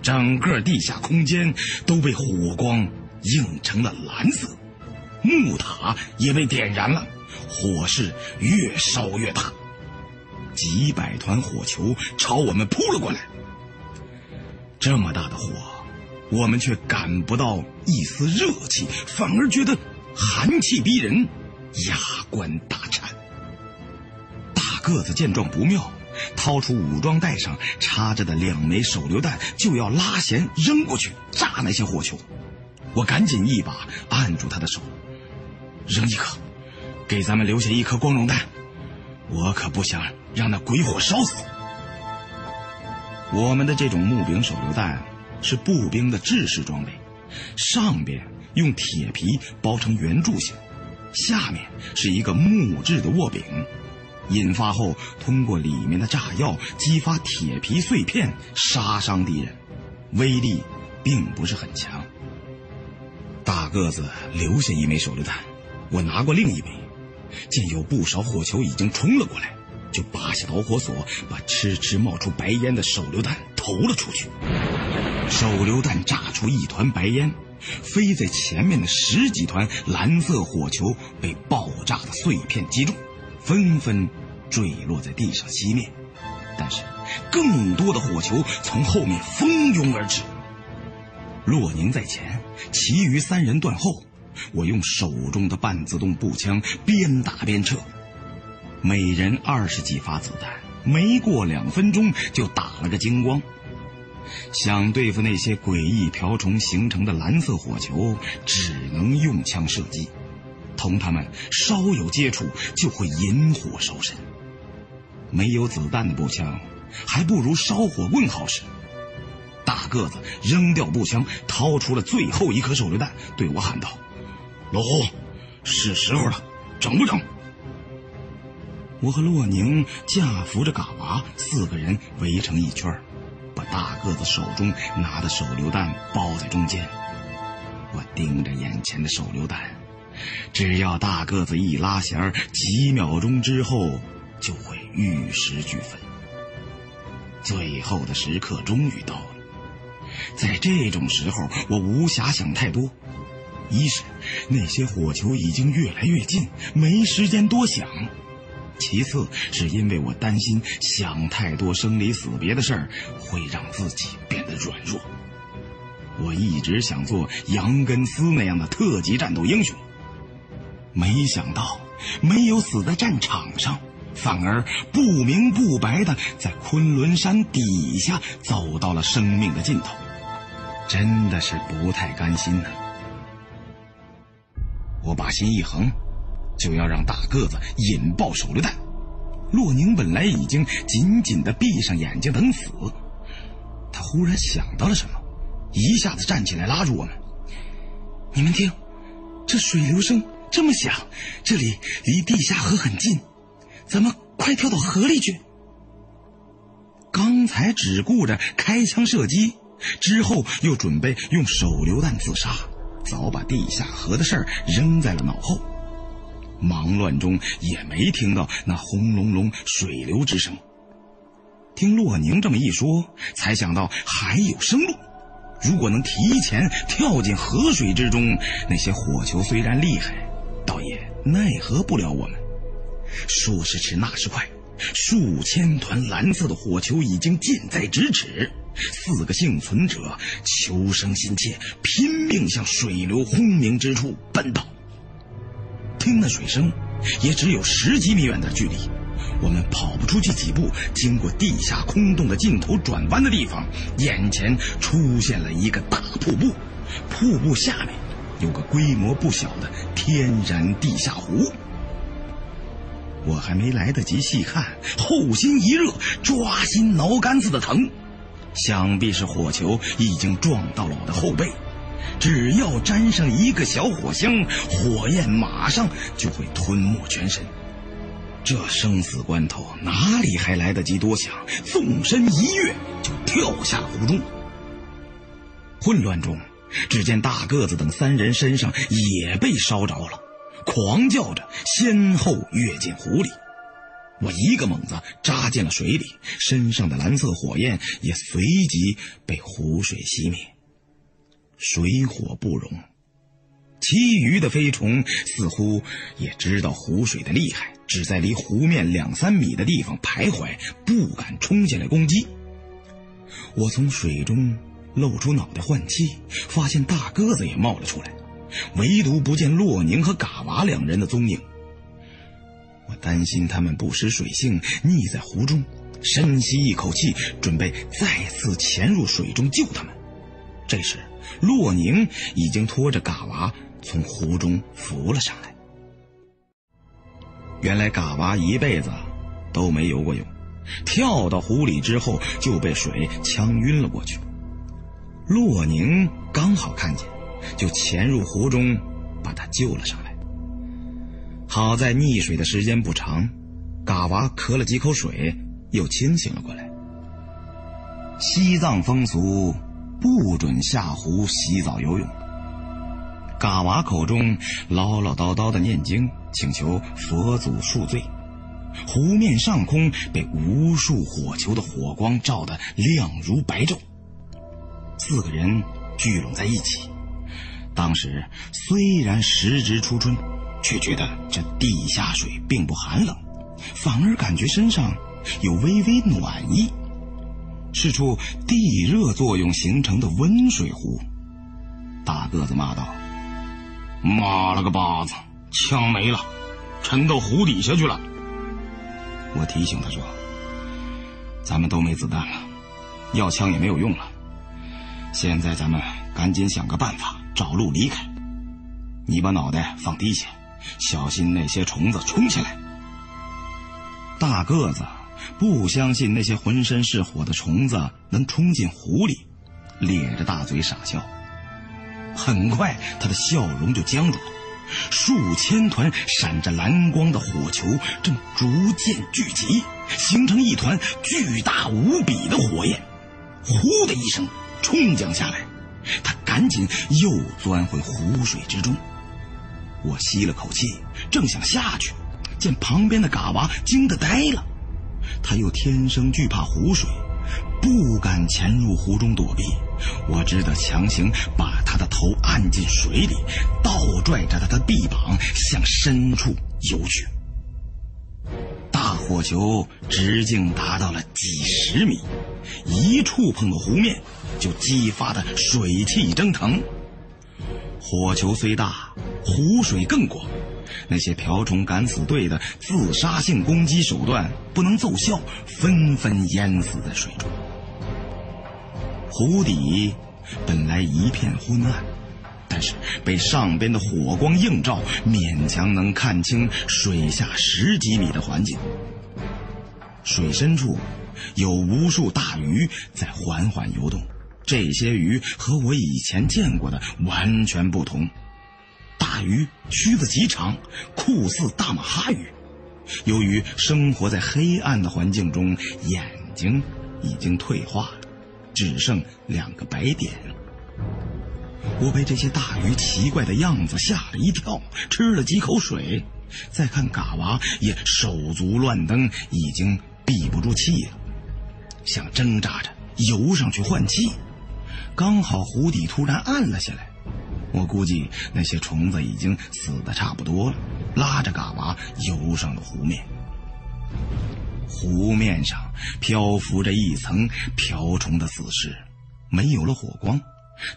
整个地下空间都被火光映成了蓝色，木塔也被点燃了，火势越烧越大，几百团火球朝我们扑了过来。这么大的火，我们却感不到一丝热气，反而觉得寒气逼人，牙关打颤。大个子见状不妙，掏出武装带上插着的两枚手榴弹，就要拉弦扔过去炸那些火球。我赶紧一把按住他的手，扔一颗，给咱们留下一颗光荣弹。我可不想让那鬼火烧死。我们的这种木柄手榴弹是步兵的制式装备，上边用铁皮包成圆柱形，下面是一个木质的握柄，引发后通过里面的炸药激发铁皮碎片，杀伤敌人，威力并不是很强。大个子留下一枚手榴弹，我拿过另一枚，见有不少火球已经冲了过来，就拔下导火索，把迟迟冒出白烟的手榴弹投了出去。手榴弹炸出一团白烟，飞在前面的十几团蓝色火球被爆炸的碎片击中，纷纷坠落在地上熄灭。但是，更多的火球从后面蜂拥而至。洛宁在前，其余三人断后。我用手中的半自动步枪边打边撤，每人二十几发子弹，没过两分钟就打了个精光。想对付那些诡异瓢虫形成的蓝色火球，只能用枪射击。同他们稍有接触，就会引火烧身。没有子弹的步枪，还不如烧火棍好使。大个子扔掉步枪，掏出了最后一颗手榴弹，对我喊道：“老胡，是时候了，整不整？”我和洛宁架扶着嘎娃，四个人围成一圈，把大个子手中拿的手榴弹包在中间。我盯着眼前的手榴弹，只要大个子一拉弦，几秒钟之后就会玉石俱焚。最后的时刻终于到了。在这种时候，我无暇想太多。一是那些火球已经越来越近，没时间多想；其次是因为我担心想太多生离死别的事儿会让自己变得软弱。我一直想做杨根思那样的特级战斗英雄，没想到没有死在战场上，反而不明不白的在昆仑山底下走到了生命的尽头。真的是不太甘心呢。我把心一横，就要让大个子引爆手榴弹。洛宁本来已经紧紧的闭上眼睛等死，他忽然想到了什么，一下子站起来拉住我们：“你们听，这水流声这么响，这里离地下河很近，咱们快跳到河里去。刚才只顾着开枪射击。”之后又准备用手榴弹自杀，早把地下河的事儿扔在了脑后。忙乱中也没听到那轰隆隆水流之声。听洛宁这么一说，才想到还有生路。如果能提前跳进河水之中，那些火球虽然厉害，倒也奈何不了我们。说时迟，那时快，数千团蓝色的火球已经近在咫尺。四个幸存者求生心切，拼命向水流轰鸣之处奔跑。听那水声，也只有十几米远的距离。我们跑不出去几步，经过地下空洞的尽头转弯的地方，眼前出现了一个大瀑布。瀑布下面有个规模不小的天然地下湖。我还没来得及细看，后心一热，抓心挠肝子的疼。想必是火球已经撞到了我的后背，只要沾上一个小火星，火焰马上就会吞没全身。这生死关头，哪里还来得及多想？纵身一跃，就跳下了湖中。混乱中，只见大个子等三人身上也被烧着了，狂叫着先后跃进湖里。我一个猛子扎进了水里，身上的蓝色火焰也随即被湖水熄灭。水火不容，其余的飞虫似乎也知道湖水的厉害，只在离湖面两三米的地方徘徊，不敢冲进来攻击。我从水中露出脑袋换气，发现大个子也冒了出来，唯独不见洛宁和嘎娃两人的踪影。我担心他们不识水性，溺在湖中。深吸一口气，准备再次潜入水中救他们。这时，洛宁已经拖着嘎娃从湖中浮了上来。原来嘎娃一辈子都没游过泳，跳到湖里之后就被水呛晕了过去。洛宁刚好看见，就潜入湖中把他救了上来。好在溺水的时间不长，嘎娃咳了几口水，又清醒了过来。西藏风俗不准下湖洗澡游泳。嘎娃口中唠唠叨叨的念经，请求佛祖恕罪。湖面上空被无数火球的火光照得亮如白昼。四个人聚拢在一起，当时虽然时值初春，却觉得这地下水并不寒冷，反而感觉身上有微微暖意，是处地热作用形成的温水壶。大个子骂道：“妈了个巴子，枪没了，沉到湖底下去了。”我提醒他说：“咱们都没子弹了，要枪也没有用了。”现在咱们赶紧想个办法找路离开。你把脑袋放低些，小心那些虫子冲起来。大个子不相信那些浑身是火的虫子能冲进湖里，咧着大嘴傻笑。很快，他的笑容就僵住了。数千团闪着蓝光的火球正逐渐聚集，形成一团巨大无比的火焰。呼的一声。冲将下来，他赶紧又钻回湖水之中。我吸了口气，正想下去，见旁边的嘎娃惊得呆了。他又天生惧怕湖水，不敢潜入湖中躲避。我只得强行把他的头按进水里，倒拽着他的臂膀向深处游去。大火球直径达到了几十米，一触碰到湖面。就激发的水汽蒸腾，火球虽大，湖水更广，那些瓢虫敢死队的自杀性攻击手段不能奏效，纷纷淹死在水中。湖底本来一片昏暗，但是被上边的火光映照，勉强能看清水下十几米的环境。水深处有无数大鱼在缓缓游动。这些鱼和我以前见过的完全不同。大鱼须子极长，酷似大马哈鱼。由于生活在黑暗的环境中，眼睛已经退化了，只剩两个白点。我被这些大鱼奇怪的样子吓了一跳，吃了几口水。再看嘎娃也手足乱蹬，已经闭不住气了，想挣扎着游上去换气。刚好湖底突然暗了下来，我估计那些虫子已经死的差不多了，拉着嘎娃游上了湖面。湖面上漂浮着一层瓢虫的死尸，没有了火光，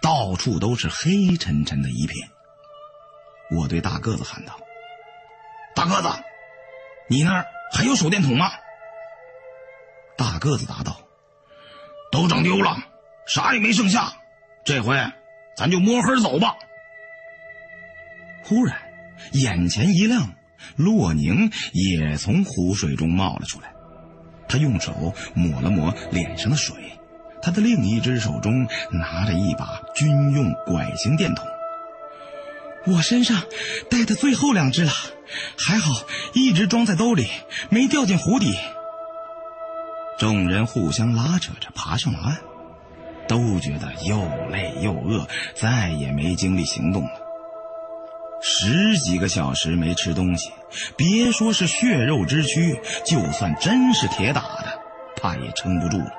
到处都是黑沉沉的一片。我对大个子喊道：“大个子，你那儿还有手电筒吗？”大个子答道：“都整丢了。”啥也没剩下，这回咱就摸黑走吧。忽然，眼前一亮，洛宁也从湖水中冒了出来。他用手抹了抹脸上的水，他的另一只手中拿着一把军用拐形电筒。我身上带的最后两只了，还好一直装在兜里，没掉进湖底。众人互相拉扯着爬上了岸。都觉得又累又饿，再也没精力行动了。十几个小时没吃东西，别说是血肉之躯，就算真是铁打的，怕也撑不住了。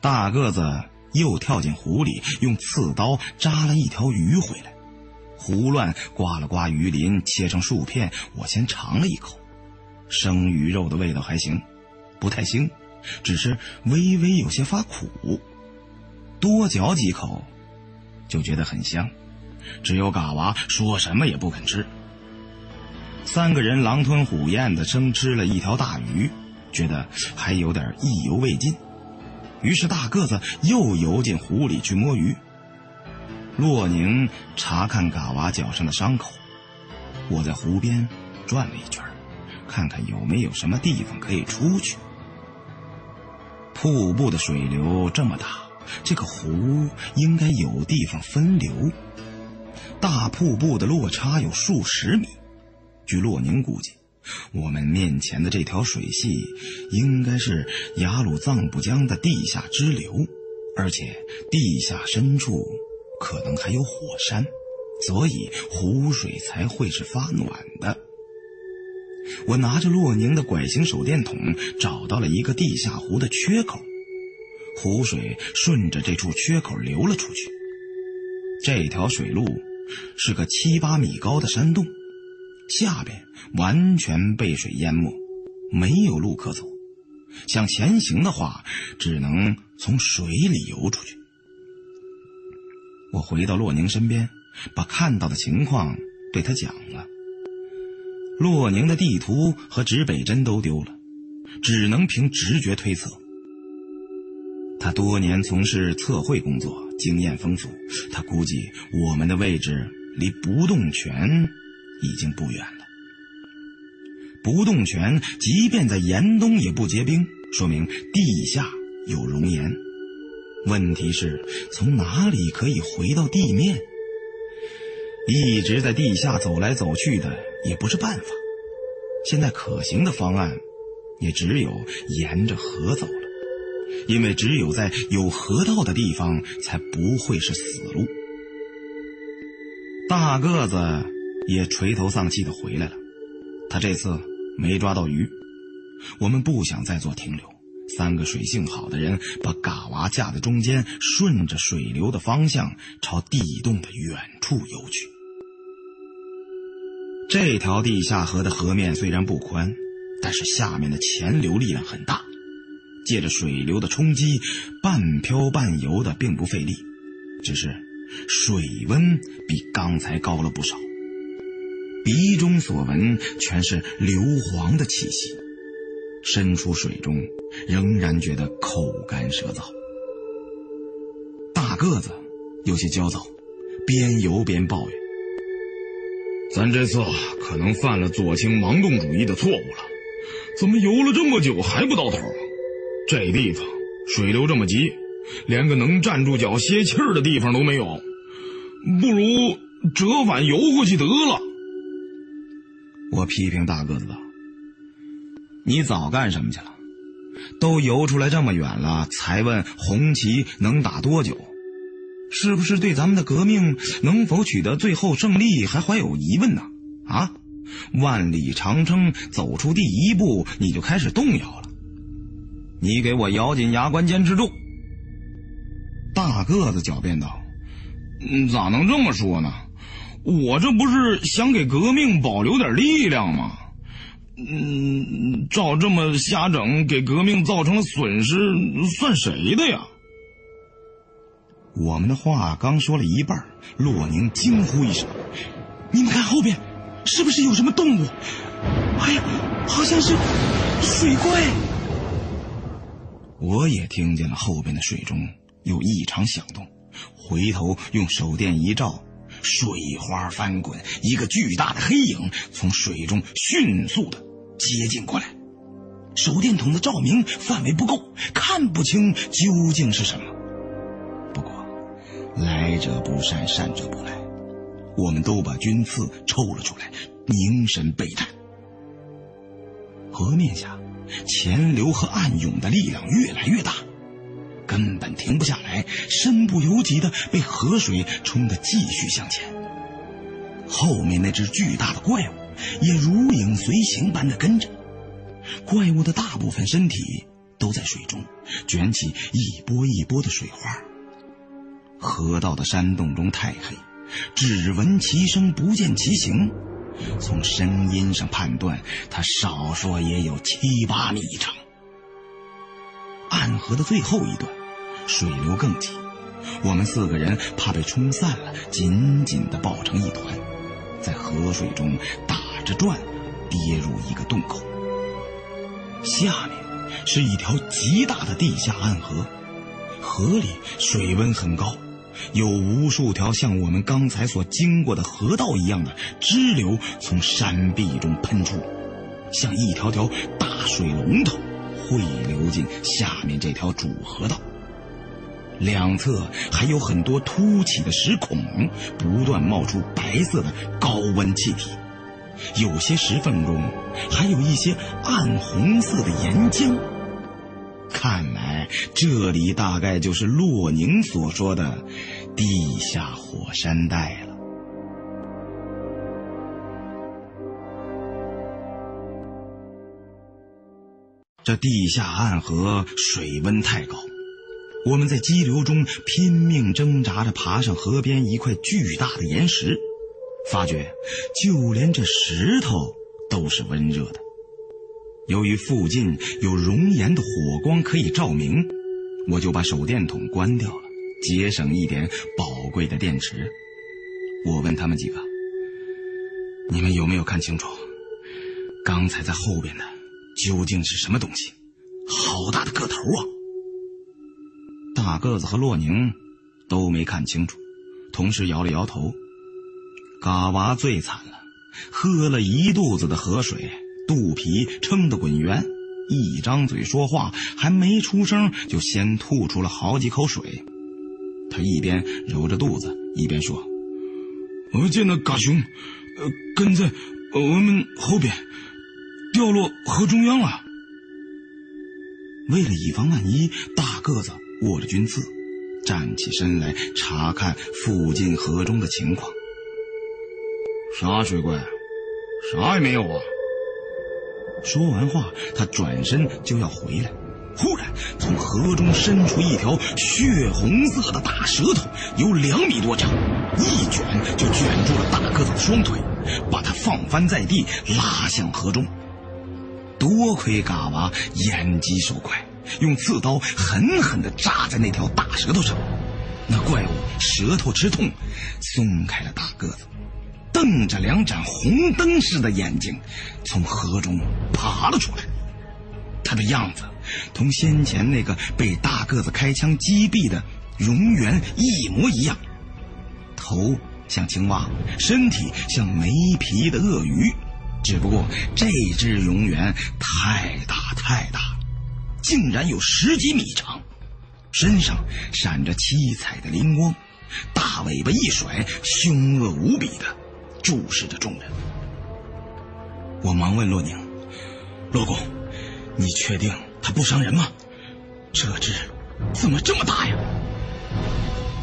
大个子又跳进湖里，用刺刀扎了一条鱼回来，胡乱刮了刮鱼鳞，切成数片。我先尝了一口，生鱼肉的味道还行，不太腥。只是微微有些发苦，多嚼几口，就觉得很香。只有嘎娃说什么也不肯吃。三个人狼吞虎咽的生吃了一条大鱼，觉得还有点意犹未尽。于是大个子又游进湖里去摸鱼。洛宁查看嘎娃脚上的伤口，我在湖边转了一圈，看看有没有什么地方可以出去。瀑布的水流这么大，这个湖应该有地方分流。大瀑布的落差有数十米，据洛宁估计，我们面前的这条水系应该是雅鲁藏布江的地下支流，而且地下深处可能还有火山，所以湖水才会是发暖的。我拿着洛宁的拐形手电筒，找到了一个地下湖的缺口，湖水顺着这处缺口流了出去。这条水路是个七八米高的山洞。下边完全被水淹没，没有路可走。想前行的话，只能从水里游出去。我回到洛宁身边，把看到的情况对他讲了。洛宁的地图和指北针都丢了，只能凭直觉推测。他多年从事测绘工作，经验丰富，他估计我们的位置离不动泉。已经不远了。不动泉即便在严冬也不结冰，说明地下有熔岩。问题是，从哪里可以回到地面？一直在地下走来走去的也不是办法。现在可行的方案，也只有沿着河走了，因为只有在有河道的地方，才不会是死路。大个子。也垂头丧气的回来了，他这次没抓到鱼。我们不想再做停留，三个水性好的人把嘎娃架在中间，顺着水流的方向朝地洞的远处游去。这条地下河的河面虽然不宽，但是下面的潜流力量很大，借着水流的冲击，半漂半游的并不费力，只是水温比刚才高了不少。鼻中所闻全是硫磺的气息，伸出水中，仍然觉得口干舌燥。大个子有些焦躁，边游边抱怨：“咱这次可能犯了左倾盲动主义的错误了，怎么游了这么久还不到头？这地方水流这么急，连个能站住脚歇气儿的地方都没有，不如折返游过去得了。”我批评大个子道：“你早干什么去了？都游出来这么远了，才问红旗能打多久？是不是对咱们的革命能否取得最后胜利还怀有疑问呢？啊，万里长征走出第一步，你就开始动摇了？你给我咬紧牙关，坚持住！”大个子狡辩道：“嗯咋能这么说呢？”我这不是想给革命保留点力量吗？嗯，照这么瞎整，给革命造成了损失，算谁的呀？我们的话刚说了一半，洛宁惊呼一声：“你们看后边，是不是有什么动物？哎呀，好像是水怪！”我也听见了后边的水中有异常响动，回头用手电一照。水花翻滚，一个巨大的黑影从水中迅速的接近过来。手电筒的照明范围不够，看不清究竟是什么。来者不善，善者不来。我们都把军刺抽了出来，凝神备战。河面下，潜流和暗涌的力量越来越大。根本停不下来，身不由己的被河水冲得继续向前。后面那只巨大的怪物也如影随形般的跟着。怪物的大部分身体都在水中卷起一波一波的水花。河道的山洞中太黑，只闻其声不见其形。从声音上判断，它少说也有七八米长。暗河的最后一段，水流更急，我们四个人怕被冲散了，紧紧地抱成一团，在河水中打着转，跌入一个洞口。下面是一条极大的地下暗河，河里水温很高，有无数条像我们刚才所经过的河道一样的支流从山壁中喷出，像一条条大水龙头。汇流进下面这条主河道，两侧还有很多凸起的石孔，不断冒出白色的高温气体，有些石缝中还有一些暗红色的岩浆。看来这里大概就是洛宁所说的地下火山带了。这地下暗河水温太高，我们在激流中拼命挣扎着爬上河边一块巨大的岩石，发觉就连这石头都是温热的。由于附近有熔岩的火光可以照明，我就把手电筒关掉了，节省一点宝贵的电池。我问他们几个：“你们有没有看清楚，刚才在后边的？”究竟是什么东西？好大的个头啊！大个子和洛宁都没看清楚，同时摇了摇头。嘎娃最惨了，喝了一肚子的河水，肚皮撑得滚圆，一张嘴说话还没出声，就先吐出了好几口水。他一边揉着肚子，一边说：“我见那嘎熊，呃，跟在我们后边。”掉落河中央了。为了以防万一，大个子握着军刺，站起身来查看附近河中的情况。啥水怪？啥也没有啊！说完话，他转身就要回来，忽然从河中伸出一条血红色的大舌头，有两米多长，一卷就卷住了大个子的双腿，把他放翻在地，拉向河中。多亏嘎娃眼疾手快，用刺刀狠狠地扎在那条大舌头上，那怪物舌头吃痛，松开了大个子，瞪着两盏红灯似的眼睛，从河中爬了出来。他的样子同先前那个被大个子开枪击毙的蝾螈一模一样，头像青蛙，身体像没皮的鳄鱼。只不过这只蝾螈太大太大，竟然有十几米长，身上闪着七彩的灵光，大尾巴一甩，凶恶无比的注视着众人。我忙问洛宁：“洛公，你确定它不伤人吗？这只怎么这么大呀？”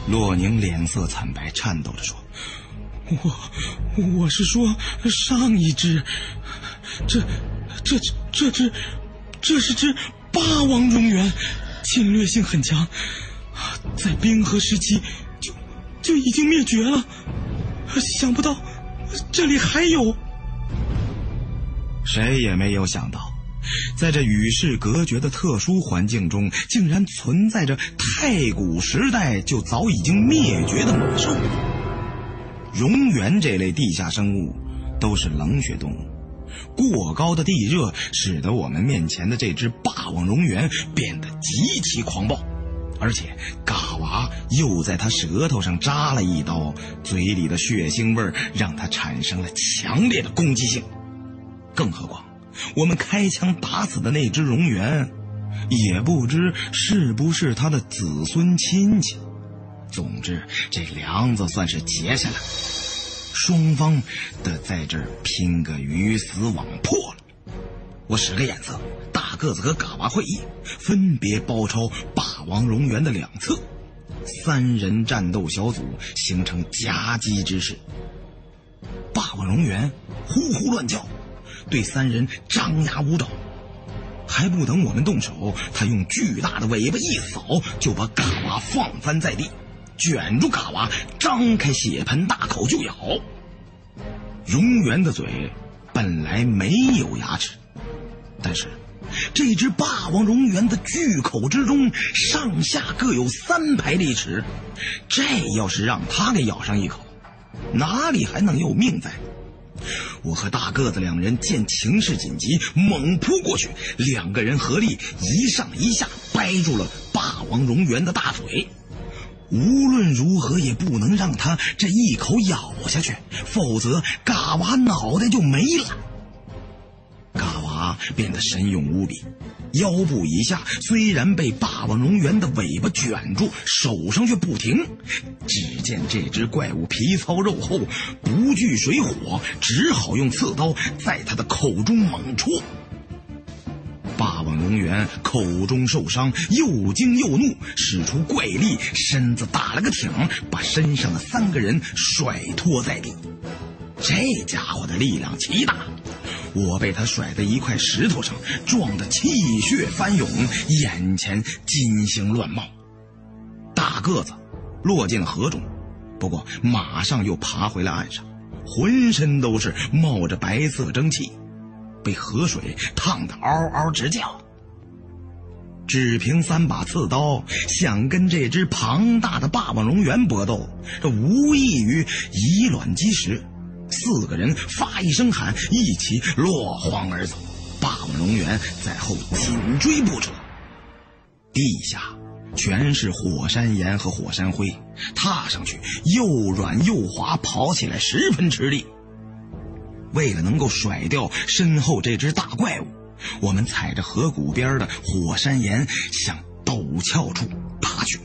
洛宁脸色惨白，颤抖着说。我我是说上一只，这这这只，这是只霸王蝾螈，侵略性很强，在冰河时期就就已经灭绝了。想不到这里还有，谁也没有想到，在这与世隔绝的特殊环境中，竟然存在着太古时代就早已经灭绝的猛兽。蝾螈这类地下生物都是冷血动物，过高的地热使得我们面前的这只霸王蝾螈变得极其狂暴，而且嘎娃又在他舌头上扎了一刀，嘴里的血腥味让他产生了强烈的攻击性。更何况，我们开枪打死的那只蝾螈，也不知是不是他的子孙亲戚。总之，这梁子算是结下了，双方得在这儿拼个鱼死网破了。我使个眼色，大个子和嘎娃会意，分别包抄霸王蝾螈的两侧，三人战斗小组形成夹击之势。霸王蝾螈呼呼乱叫，对三人张牙舞爪，还不等我们动手，他用巨大的尾巴一扫，就把嘎娃放翻在地。卷住嘎娃，张开血盆大口就咬。蝾螈的嘴本来没有牙齿，但是这只霸王蝾螈的巨口之中上下各有三排利齿，这要是让它给咬上一口，哪里还能有命在？我和大个子两人见情势紧急，猛扑过去，两个人合力一上一下掰住了霸王蝾螈的大嘴。无论如何也不能让他这一口咬下去，否则嘎娃脑袋就没了。嘎娃变得神勇无比，腰部以下虽然被霸王龙源的尾巴卷住，手上却不停。只见这只怪物皮糙肉厚，不惧水火，只好用刺刀在他的口中猛戳。霸王龙源口中受伤，又惊又怒，使出怪力，身子打了个挺，把身上的三个人甩脱在地。这家伙的力量奇大，我被他甩在一块石头上，撞得气血翻涌，眼前金星乱冒。大个子落进了河中，不过马上又爬回了岸上，浑身都是冒着白色蒸汽。被河水烫得嗷嗷直叫，只凭三把刺刀想跟这只庞大的霸王龙源搏斗，这无异于以卵击石。四个人发一声喊，一起落荒而走，霸王龙源在后紧追不舍。地下全是火山岩和火山灰，踏上去又软又滑，跑起来十分吃力。为了能够甩掉身后这只大怪物，我们踩着河谷边的火山岩向陡峭处爬去，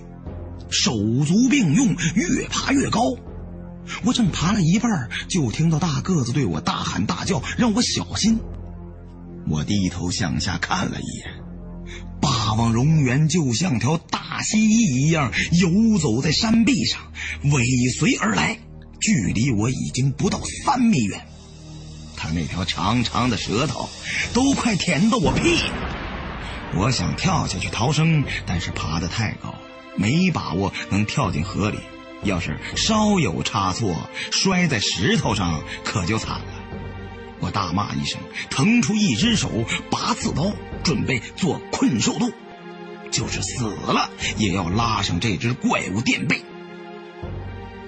手足并用，越爬越高。我正爬了一半，就听到大个子对我大喊大叫，让我小心。我低头向下看了一眼，霸王龙源就像条大蜥蜴一样游走在山壁上，尾随而来，距离我已经不到三米远。他那条长长的舌头都快舔到我屁股，我想跳下去逃生，但是爬得太高，没把握能跳进河里。要是稍有差错，摔在石头上可就惨了。我大骂一声，腾出一只手，拔刺刀，准备做困兽斗，就是死了也要拉上这只怪物垫背。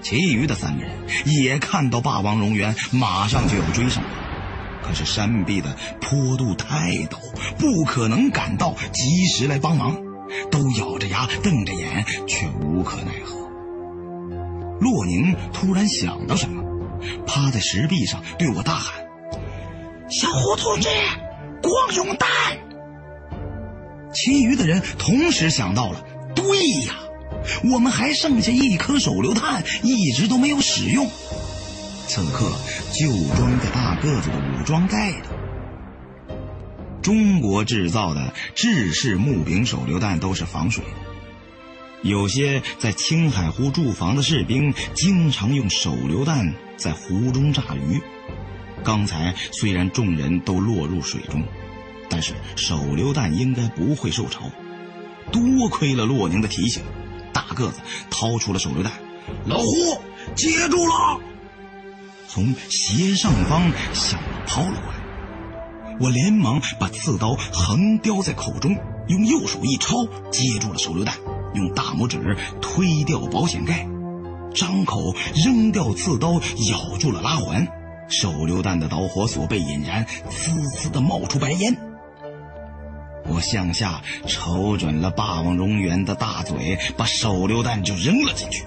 其余的三个人也看到霸王龙源马上就要追上来，可是山壁的坡度太陡，不可能赶到及时来帮忙，都咬着牙瞪着眼，却无可奈何。洛宁突然想到什么，趴在石壁上对我大喊：“小胡同志，光用弹！”其余的人同时想到了，对呀，我们还剩下一颗手榴弹，一直都没有使用。此刻就装在大个子的武装袋里。中国制造的制式木柄手榴弹都是防水。有些在青海湖驻防的士兵经常用手榴弹在湖中炸鱼。刚才虽然众人都落入水中，但是手榴弹应该不会受潮。多亏了洛宁的提醒，大个子掏出了手榴弹，老胡接住了，从斜上方向我抛了过来。我连忙把刺刀横叼在口中，用右手一抄，接住了手榴弹。用大拇指推掉保险盖，张口扔掉刺刀，咬住了拉环。手榴弹的导火索被引燃，呲呲的冒出白烟。我向下瞅准了霸王龙源的大嘴，把手榴弹就扔了进去。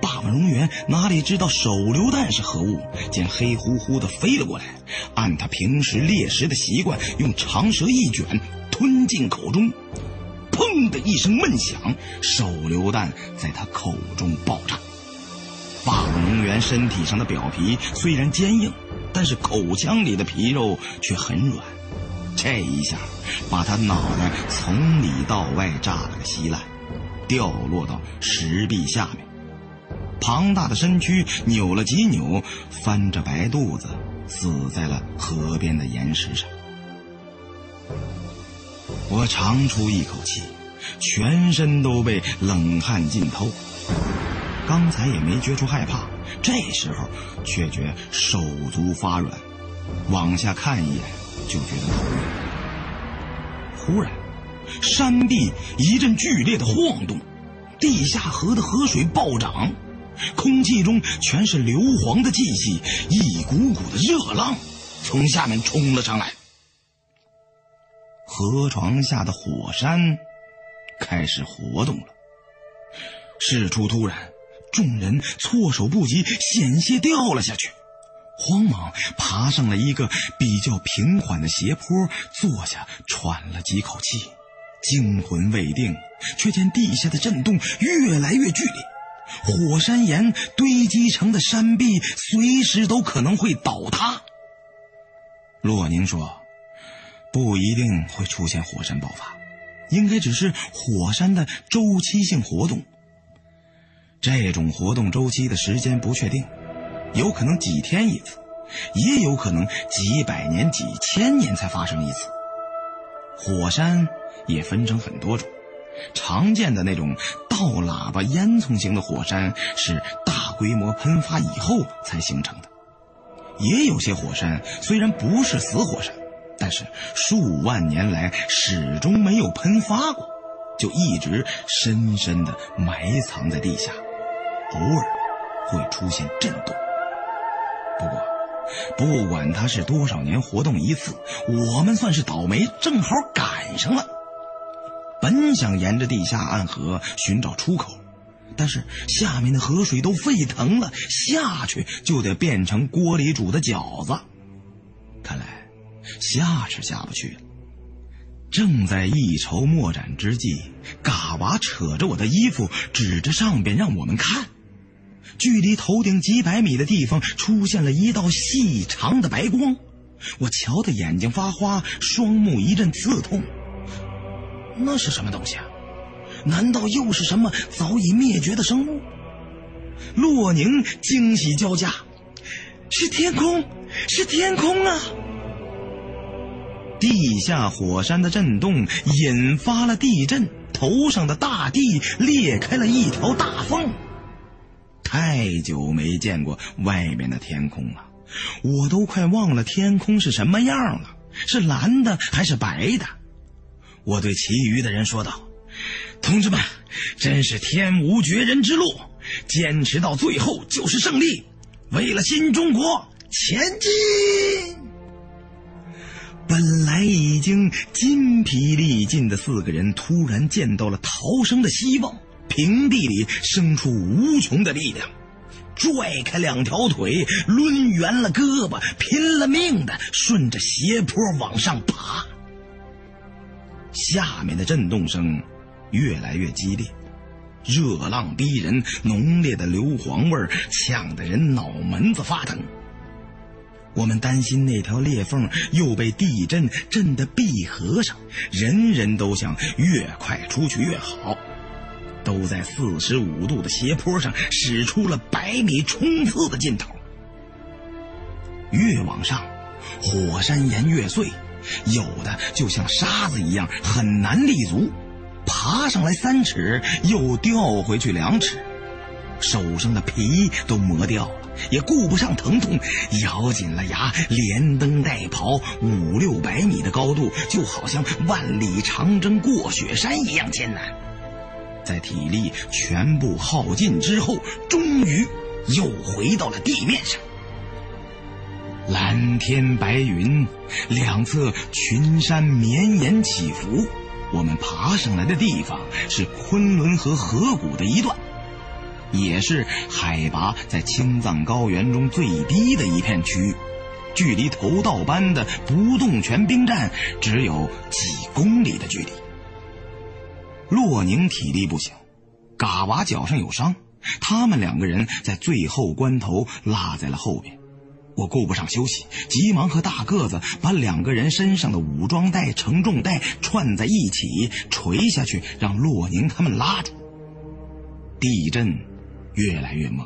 霸王龙源哪里知道手榴弹是何物，见黑乎乎的飞了过来，按他平时猎食的习惯，用长舌一卷，吞进口中。砰的一声闷响，手榴弹在他口中爆炸。霸王龙源身体上的表皮虽然坚硬，但是口腔里的皮肉却很软。这一下把他脑袋从里到外炸了个稀烂，掉落到石壁下面。庞大的身躯扭了几扭，翻着白肚子死在了河边的岩石上。我长出一口气，全身都被冷汗浸透。刚才也没觉出害怕，这时候却觉手足发软，往下看一眼就觉得头晕。忽然，山壁一阵剧烈的晃动，地下河的河水暴涨，空气中全是硫磺的气息，一股股的热浪从下面冲了上来。河床下的火山开始活动了。事出突然，众人措手不及，险些掉了下去。慌忙爬上了一个比较平缓的斜坡，坐下喘了几口气，惊魂未定，却见地下的震动越来越剧烈，火山岩堆积成的山壁随时都可能会倒塌。洛宁说：“不一定会出现火山爆发，应该只是火山的周期性活动。这种活动周期的时间不确定。”有可能几天一次，也有可能几百年、几千年才发生一次。火山也分成很多种，常见的那种倒喇叭烟囱型的火山是大规模喷发以后才形成的。也有些火山虽然不是死火山，但是数万年来始终没有喷发过，就一直深深的埋藏在地下，偶尔会出现震动。不过，不管它是多少年活动一次，我们算是倒霉，正好赶上了。本想沿着地下暗河寻找出口，但是下面的河水都沸腾了，下去就得变成锅里煮的饺子。看来下是下不去。正在一筹莫展之际，嘎娃扯着我的衣服，指着上边让我们看。距离头顶几百米的地方出现了一道细长的白光，我瞧得眼睛发花，双目一阵刺痛。那是什么东西啊？难道又是什么早已灭绝的生物？洛宁惊喜交加：“是天空，是天空啊！”地下火山的震动引发了地震，头上的大地裂开了一条大缝。太久没见过外面的天空了，我都快忘了天空是什么样了，是蓝的还是白的？我对其余的人说道：“同志们，真是天无绝人之路，坚持到最后就是胜利。为了新中国，前进！”本来已经筋疲力尽的四个人，突然见到了逃生的希望。平地里生出无穷的力量，拽开两条腿，抡圆了胳膊，拼了命的顺着斜坡往上爬。下面的震动声越来越激烈，热浪逼人，浓烈的硫磺味呛得人脑门子发疼。我们担心那条裂缝又被地震震得闭合上，人人都想越快出去越好。都在四十五度的斜坡上使出了百米冲刺的劲头。越往上，火山岩越碎，有的就像沙子一样很难立足，爬上来三尺又掉回去两尺，手上的皮都磨掉了，也顾不上疼痛，咬紧了牙，连蹬带跑，五六百米的高度就好像万里长征过雪山一样艰难。在体力全部耗尽之后，终于又回到了地面上。蓝天白云，两侧群山绵延起伏。我们爬上来的地方是昆仑河河谷的一段，也是海拔在青藏高原中最低的一片区域，距离头道班的不动泉兵站只有几公里的距离。洛宁体力不行，嘎娃脚上有伤，他们两个人在最后关头落在了后边。我顾不上休息，急忙和大个子把两个人身上的武装带、承重带串在一起垂下去，让洛宁他们拉住。地震越来越猛，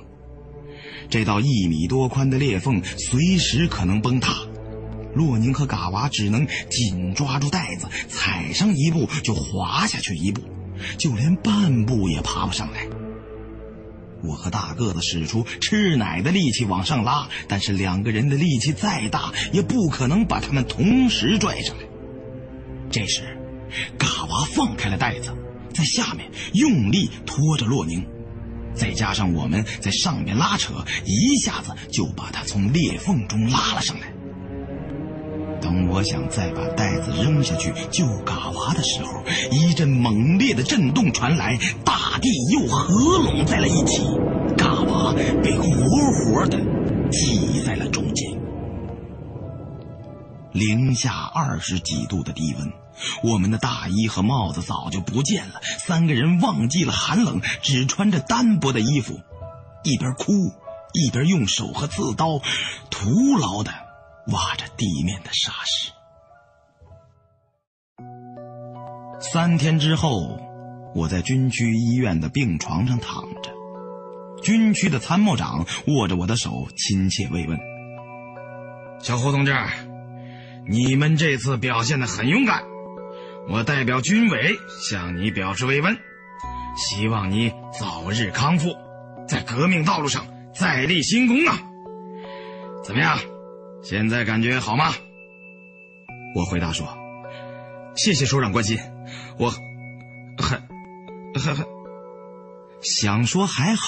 这道一米多宽的裂缝随时可能崩塌。洛宁和嘎娃只能紧抓住袋子，踩上一步就滑下去一步，就连半步也爬不上来。我和大个子使出吃奶的力气往上拉，但是两个人的力气再大，也不可能把他们同时拽上来。这时，嘎娃放开了袋子，在下面用力拖着洛宁，再加上我们在上面拉扯，一下子就把他从裂缝中拉了上来。等我想再把袋子扔下去救嘎娃的时候，一阵猛烈的震动传来，大地又合拢在了一起，嘎娃被活活的挤在了中间。零下二十几度的低温，我们的大衣和帽子早就不见了。三个人忘记了寒冷，只穿着单薄的衣服，一边哭一边用手和刺刀徒劳的挖着地面的沙石。三天之后，我在军区医院的病床上躺着，军区的参谋长握着我的手，亲切慰问：“小胡同志。”你们这次表现的很勇敢，我代表军委向你表示慰问，希望你早日康复，在革命道路上再立新功啊！怎么样，现在感觉好吗？我回答说：“谢谢首长关心，我还还还想说还好。”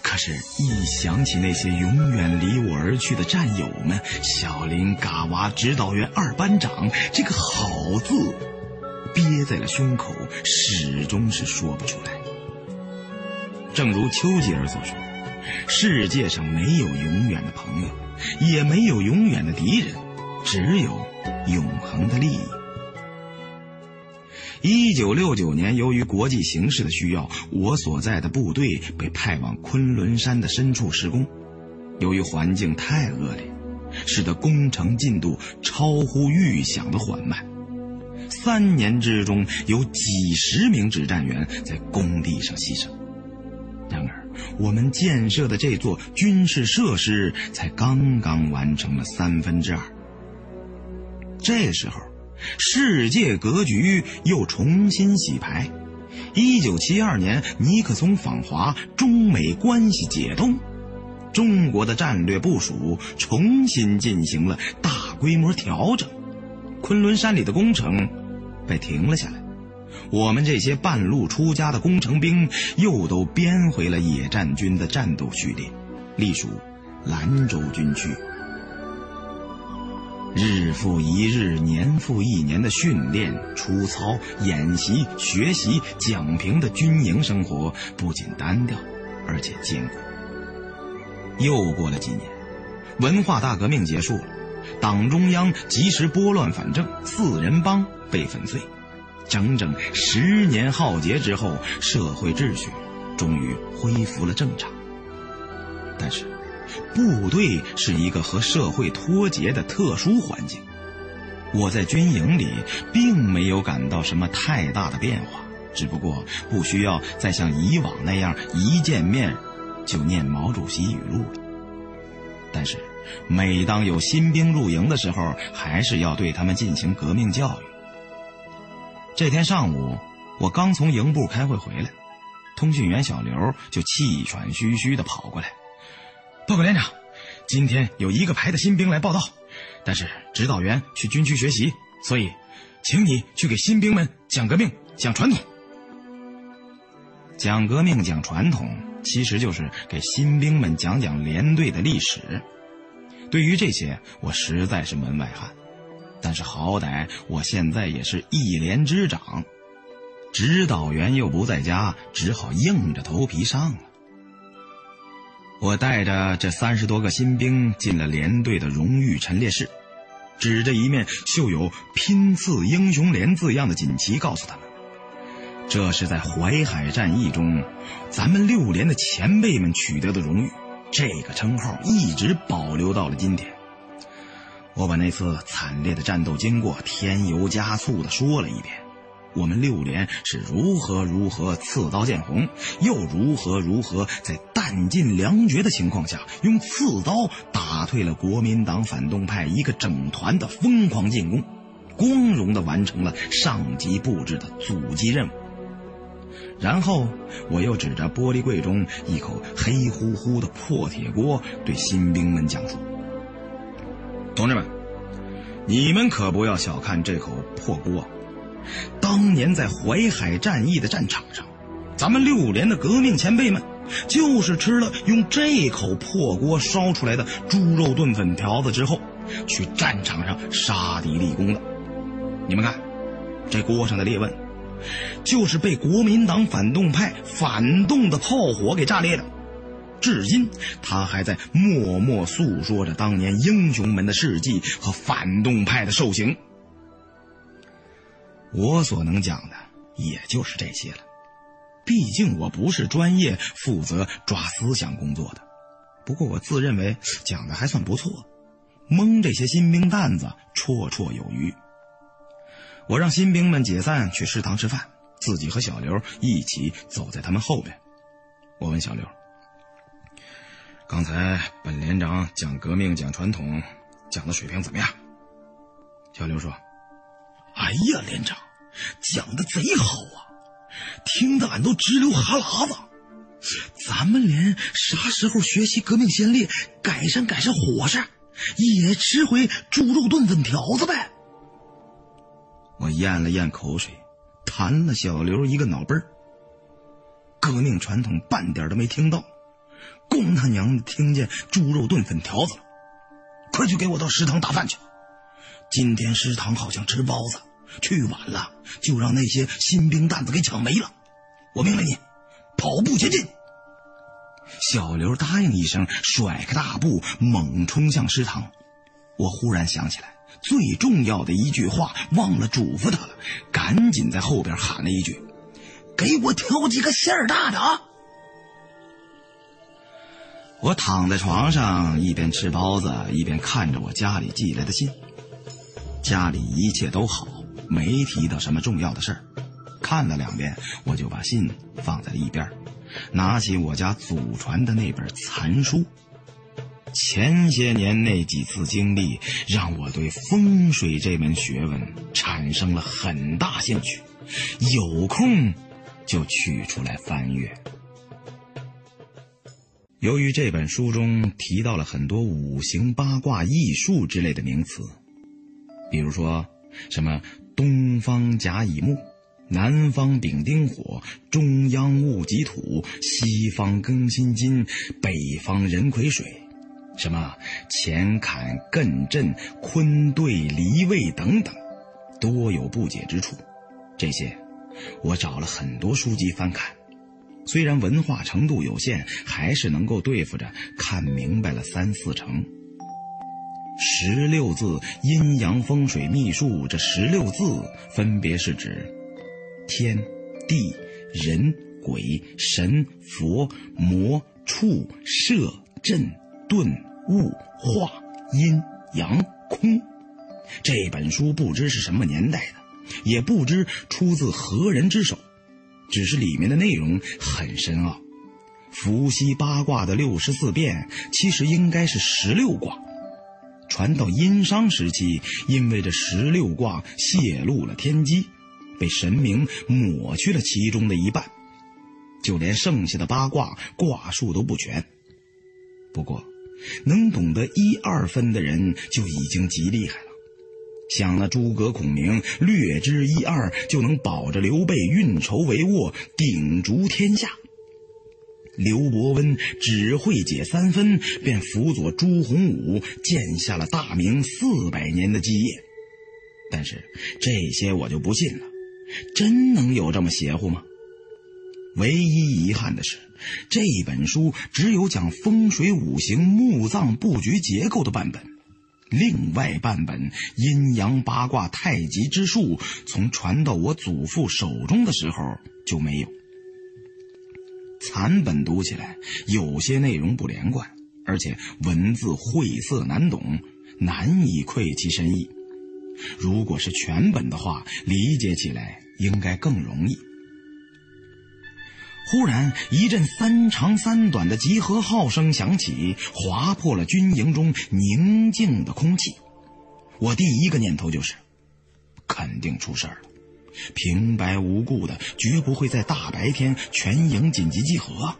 可是，一想起那些永远离我而去的战友们，小林、嘎娃、指导员、二班长，这个“好”字憋在了胸口，始终是说不出来。正如丘吉尔所说：“世界上没有永远的朋友，也没有永远的敌人，只有永恒的利益。”一九六九年，由于国际形势的需要，我所在的部队被派往昆仑山的深处施工。由于环境太恶劣，使得工程进度超乎预想的缓慢。三年之中，有几十名指战员在工地上牺牲。然而，我们建设的这座军事设施才刚刚完成了三分之二。这时候。世界格局又重新洗牌。一九七二年，尼克松访华，中美关系解冻，中国的战略部署重新进行了大规模调整。昆仑山里的工程被停了下来，我们这些半路出家的工程兵又都编回了野战军的战斗序列，隶属兰州军区。日复一日，年复一年的训练、出操、演习、学习、讲评的军营生活不仅单调，而且艰苦。又过了几年，文化大革命结束了，党中央及时拨乱反正，四人帮被粉碎。整整十年浩劫之后，社会秩序终于恢复了正常。但是。部队是一个和社会脱节的特殊环境，我在军营里并没有感到什么太大的变化，只不过不需要再像以往那样一见面就念毛主席语录了。但是，每当有新兵入营的时候，还是要对他们进行革命教育。这天上午，我刚从营部开会回来，通讯员小刘就气喘吁吁地跑过来。报告连长，今天有一个排的新兵来报道，但是指导员去军区学习，所以，请你去给新兵们讲革命、讲传统。讲革命、讲传统，其实就是给新兵们讲讲连队的历史。对于这些，我实在是门外汉，但是好歹我现在也是一连之长，指导员又不在家，只好硬着头皮上了。我带着这三十多个新兵进了连队的荣誉陈列室，指着一面绣有“拼刺英雄连”字样的锦旗，告诉他们：“这是在淮海战役中，咱们六连的前辈们取得的荣誉，这个称号一直保留到了今天。”我把那次惨烈的战斗经过添油加醋的说了一遍。我们六连是如何如何刺刀见红，又如何如何在弹尽粮绝的情况下，用刺刀打退了国民党反动派一个整团的疯狂进攻，光荣的完成了上级布置的阻击任务。然后，我又指着玻璃柜中一口黑乎乎的破铁锅，对新兵们讲述：“同志们，你们可不要小看这口破锅。”当年在淮海战役的战场上，咱们六连的革命前辈们，就是吃了用这口破锅烧出来的猪肉炖粉条子之后，去战场上杀敌立功的。你们看，这锅上的裂纹，就是被国民党反动派反动的炮火给炸裂的。至今他还在默默诉说着当年英雄们的事迹和反动派的受刑。我所能讲的也就是这些了，毕竟我不是专业负责抓思想工作的。不过我自认为讲的还算不错，蒙这些新兵蛋子绰绰有余。我让新兵们解散去食堂吃饭，自己和小刘一起走在他们后边。我问小刘：“刚才本连长讲革命、讲传统，讲的水平怎么样？”小刘说。哎呀，连长，讲的贼好啊，听得俺都直流哈喇子。咱们连啥时候学习革命先烈，改善改善伙食，也吃回猪肉炖粉条子呗。我咽了咽口水，弹了小刘一个脑杯革命传统半点都没听到，公他娘的听见猪肉炖粉条子了，快去给我到食堂打饭去。今天食堂好像吃包子，去晚了就让那些新兵蛋子给抢没了。我命令你，跑步前进。小刘答应一声，甩开大步猛冲向食堂。我忽然想起来，最重要的一句话忘了嘱咐他了，赶紧在后边喊了一句：“给我挑几个馅儿大的啊！”我躺在床上，一边吃包子，一边看着我家里寄来的信。家里一切都好，没提到什么重要的事儿。看了两遍，我就把信放在了一边，拿起我家祖传的那本残书。前些年那几次经历，让我对风水这门学问产生了很大兴趣，有空就取出来翻阅。由于这本书中提到了很多五行八卦、艺术之类的名词。比如说，什么东方甲乙木，南方丙丁火，中央戊己土，西方庚辛金，北方壬癸水，什么乾坎艮震，坤兑离位等等，多有不解之处。这些我找了很多书籍翻看，虽然文化程度有限，还是能够对付着看明白了三四成。十六字阴阳风水秘术，这十六字分别是指天、地、人、鬼、神、佛、魔、畜、摄、震、顿、物、化、阴阳、空。这本书不知是什么年代的，也不知出自何人之手，只是里面的内容很深奥。伏羲八卦的六十四变，其实应该是十六卦。传到殷商时期，因为这十六卦泄露了天机，被神明抹去了其中的一半，就连剩下的八卦卦数都不全。不过，能懂得一二分的人就已经极厉害了。想那诸葛孔明略知一二，就能保着刘备运筹帷幄，鼎足天下。刘伯温只会解三分，便辅佐朱洪武建下了大明四百年的基业。但是这些我就不信了，真能有这么邪乎吗？唯一遗憾的是，这本书只有讲风水五行墓葬布局结构的版本，另外半本阴阳八卦太极之术，从传到我祖父手中的时候就没有。残本读起来有些内容不连贯，而且文字晦涩难懂，难以窥其深意。如果是全本的话，理解起来应该更容易。忽然一阵三长三短的集合号声响起，划破了军营中宁静的空气。我第一个念头就是，肯定出事儿了。平白无故的，绝不会在大白天全营紧急集合。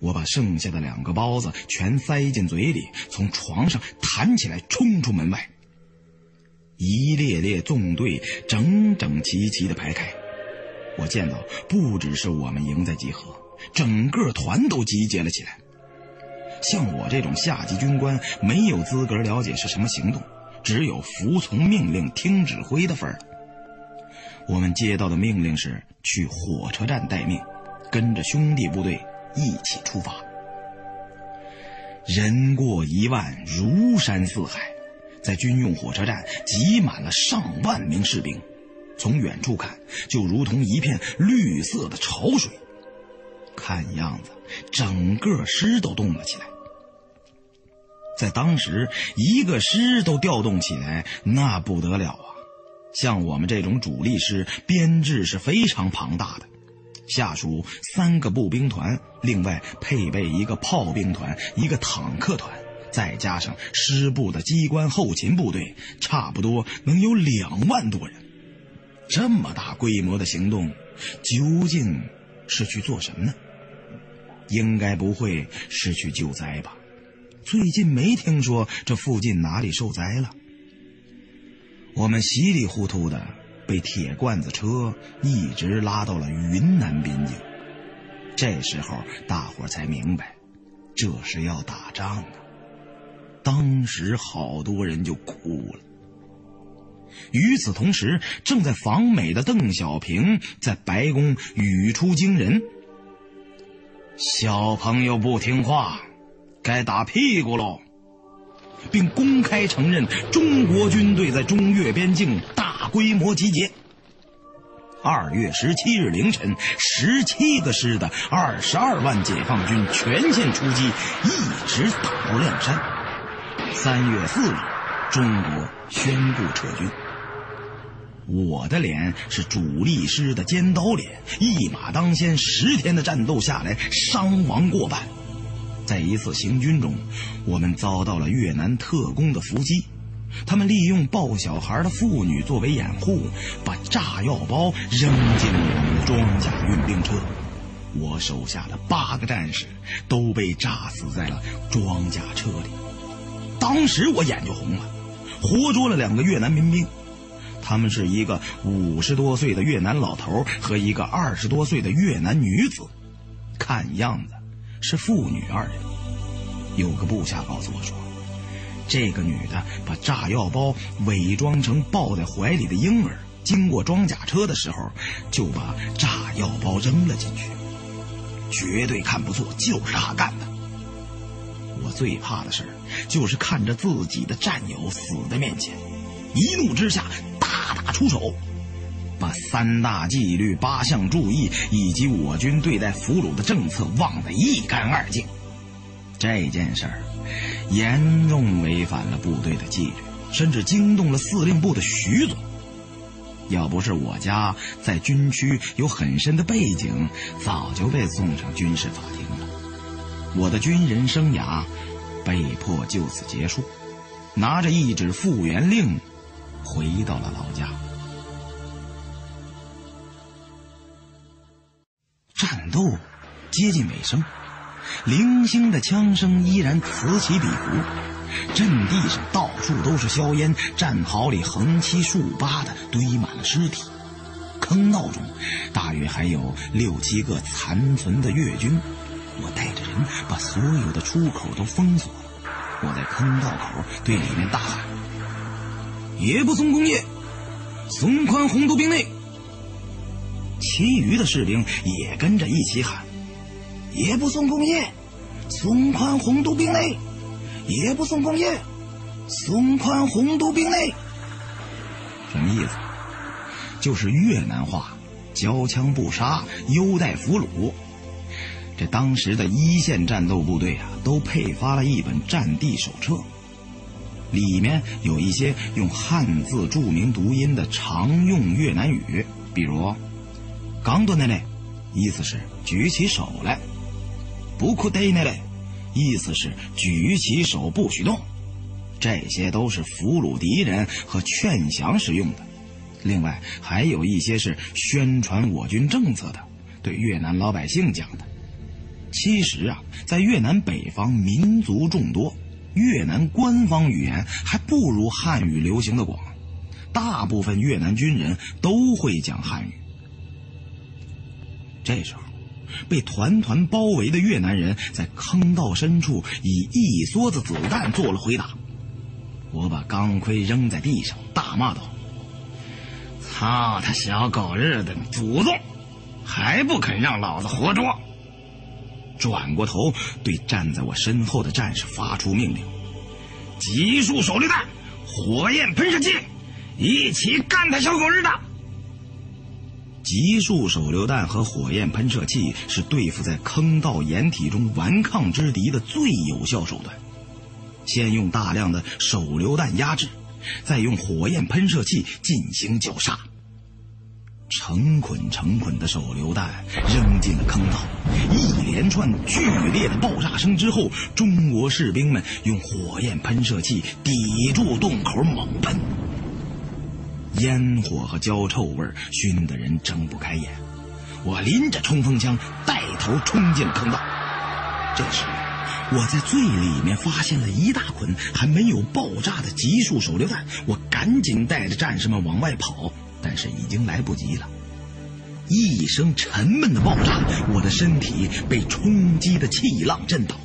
我把剩下的两个包子全塞进嘴里，从床上弹起来，冲出门外。一列列纵队整整齐齐的排开，我见到不只是我们营在集合，整个团都集结了起来。像我这种下级军官，没有资格了解是什么行动，只有服从命令、听指挥的份儿。我们接到的命令是去火车站待命，跟着兄弟部队一起出发。人过一万，如山似海，在军用火车站挤满了上万名士兵，从远处看就如同一片绿色的潮水。看样子，整个师都动了起来。在当时，一个师都调动起来，那不得了啊！像我们这种主力师，编制是非常庞大的，下属三个步兵团，另外配备一个炮兵团、一个坦克团，再加上师部的机关后勤部队，差不多能有两万多人。这么大规模的行动，究竟是去做什么呢？应该不会是去救灾吧？最近没听说这附近哪里受灾了。我们稀里糊涂的被铁罐子车一直拉到了云南边境。这时候大伙才明白，这是要打仗啊！当时好多人就哭了。与此同时，正在访美的邓小平在白宫语出惊人。小朋友不听话，该打屁股喽，并公开承认中国军队在中越边境大规模集结。二月十七日凌晨，十七个师的二十二万解放军全线出击，一直打到亮山。三月四日，中国宣布撤军。我的脸是主力师的尖刀脸，一马当先，十天的战斗下来，伤亡过半。在一次行军中，我们遭到了越南特工的伏击，他们利用抱小孩的妇女作为掩护，把炸药包扔进了我们的装甲运兵车。我手下的八个战士都被炸死在了装甲车里。当时我眼就红了，活捉了两个越南民兵。他们是一个五十多岁的越南老头和一个二十多岁的越南女子，看样子是父女二人。有个部下告诉我说，这个女的把炸药包伪装成抱在怀里的婴儿，经过装甲车的时候就把炸药包扔了进去。绝对看不错，就是他干的。我最怕的事就是看着自己的战友死在面前，一怒之下。大打出手，把三大纪律、八项注意以及我军对待俘虏的政策忘得一干二净。这件事儿严重违反了部队的纪律，甚至惊动了司令部的徐总。要不是我家在军区有很深的背景，早就被送上军事法庭了。我的军人生涯被迫就此结束，拿着一纸复员令。回到了老家，战斗接近尾声，零星的枪声依然此起彼伏，阵地上到处都是硝烟，战壕里横七竖八的堆满了尸体，坑道中大约还有六七个残存的越军。我带着人把所有的出口都封锁了，我在坑道口对里面大喊。也不松工业，松宽红都兵内。其余的士兵也跟着一起喊：“也不送工业，松宽红都兵内。也不送工业，松宽红都兵内。”什么意思？就是越南话，交枪不杀，优待俘虏。这当时的一线战斗部队啊，都配发了一本战地手册。里面有一些用汉字注明读音的常用越南语，比如“刚多那嘞”，意思是举起手来；“不库得那嘞”，意思是举起手不许动。这些都是俘虏敌人和劝降时用的。另外还有一些是宣传我军政策的，对越南老百姓讲的。其实啊，在越南北方民族众多。越南官方语言还不如汉语流行的广，大部分越南军人都会讲汉语。这时候，被团团包围的越南人在坑道深处以一梭子子弹做了回答。我把钢盔扔在地上，大骂道：“操他小狗日的祖宗，还不肯让老子活捉！”转过头对站在我身后的战士发出命令：“集束手榴弹，火焰喷射器，一起干他小狗日的！”集束手榴弹和火焰喷射器是对付在坑道掩体中顽抗之敌的最有效手段。先用大量的手榴弹压制，再用火焰喷射器进行绞杀。成捆成捆的手榴弹扔进了坑道，一连串剧烈的爆炸声之后，中国士兵们用火焰喷射器抵住洞口猛喷。烟火和焦臭味熏得人睁不开眼。我拎着冲锋枪，带头冲进了坑道。这时，我在最里面发现了一大捆还没有爆炸的集束手榴弹。我赶紧带着战士们往外跑，但是已经来不及了。一声沉闷的爆炸，我的身体被冲击的气浪震倒，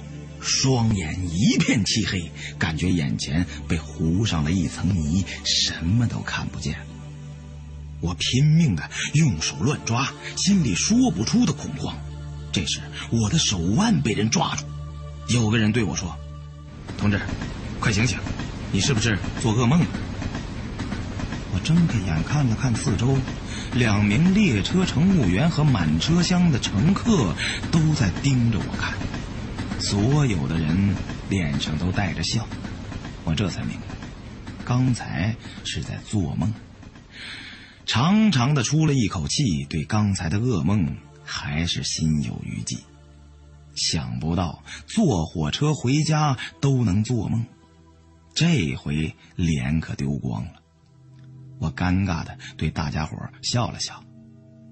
双眼一片漆黑，感觉眼前被糊上了一层泥，什么都看不见。我拼命的用手乱抓，心里说不出的恐慌。这时，我的手腕被人抓住，有个人对我说：“同志，快醒醒，你是不是做噩梦了？”我睁开眼看了看四周。两名列车乘务员和满车厢的乘客都在盯着我看，所有的人脸上都带着笑，我这才明白，刚才是在做梦。长长的出了一口气，对刚才的噩梦还是心有余悸。想不到坐火车回家都能做梦，这回脸可丢光了。我尴尬的对大家伙笑了笑，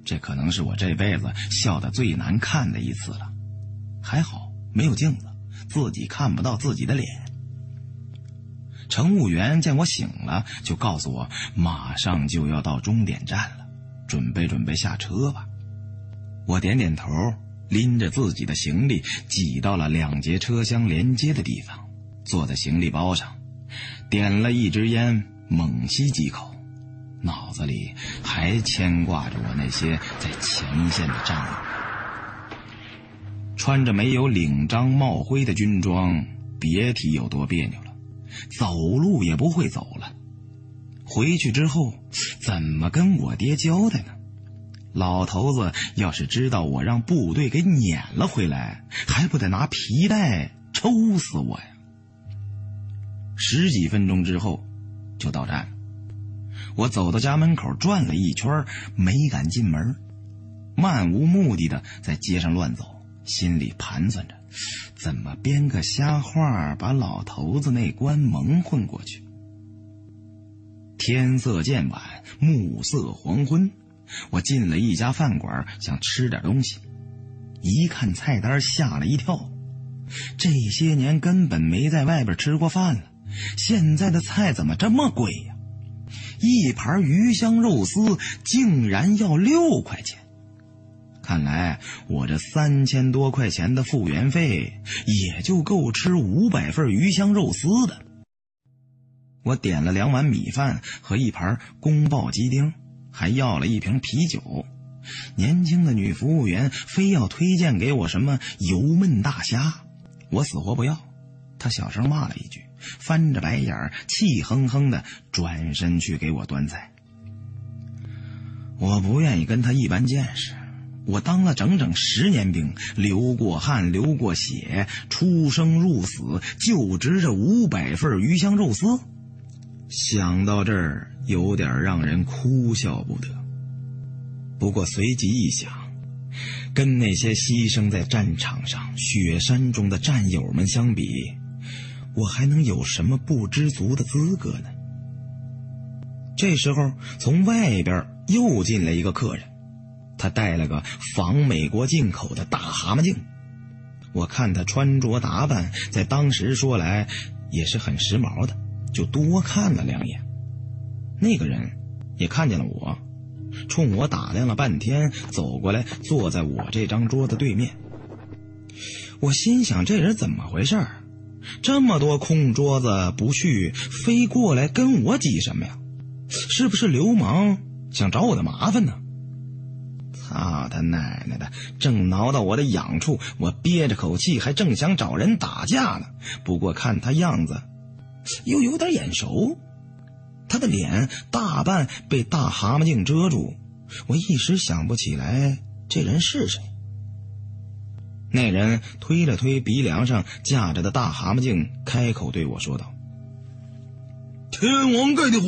这可能是我这辈子笑的最难看的一次了。还好没有镜子，自己看不到自己的脸。乘务员见我醒了，就告诉我马上就要到终点站了，准备准备下车吧。我点点头，拎着自己的行李挤到了两节车厢连接的地方，坐在行李包上，点了一支烟，猛吸几口。脑子里还牵挂着我那些在前线的战友，穿着没有领章帽徽的军装，别提有多别扭了，走路也不会走了。回去之后怎么跟我爹交代呢？老头子要是知道我让部队给撵了回来，还不得拿皮带抽死我呀？十几分钟之后，就到站了。我走到家门口转了一圈，没敢进门，漫无目的的在街上乱走，心里盘算着怎么编个瞎话把老头子那关蒙混过去。天色渐晚，暮色黄昏，我进了一家饭馆，想吃点东西，一看菜单吓了一跳，这些年根本没在外边吃过饭了，现在的菜怎么这么贵呀？一盘鱼香肉丝竟然要六块钱，看来我这三千多块钱的复员费也就够吃五百份鱼香肉丝的。我点了两碗米饭和一盘宫爆鸡丁，还要了一瓶啤酒。年轻的女服务员非要推荐给我什么油焖大虾，我死活不要。她小声骂了一句。翻着白眼儿，气哼哼的转身去给我端菜。我不愿意跟他一般见识。我当了整整十年兵，流过汗，流过血，出生入死，就值这五百份鱼香肉丝。想到这儿，有点让人哭笑不得。不过随即一想，跟那些牺牲在战场上、雪山中的战友们相比，我还能有什么不知足的资格呢？这时候，从外边又进来一个客人，他戴了个仿美国进口的大蛤蟆镜。我看他穿着打扮，在当时说来也是很时髦的，就多看了两眼。那个人也看见了我，冲我打量了半天，走过来坐在我这张桌子对面。我心想，这人怎么回事？这么多空桌子不去，非过来跟我挤什么呀？是不是流氓想找我的麻烦呢？操他奶奶的！正挠到我的痒处，我憋着口气，还正想找人打架呢。不过看他样子，又有点眼熟。他的脸大半被大蛤蟆镜遮住，我一时想不起来这人是谁。那人推了推鼻梁上架着的大蛤蟆镜，开口对我说道：“天王盖地虎。”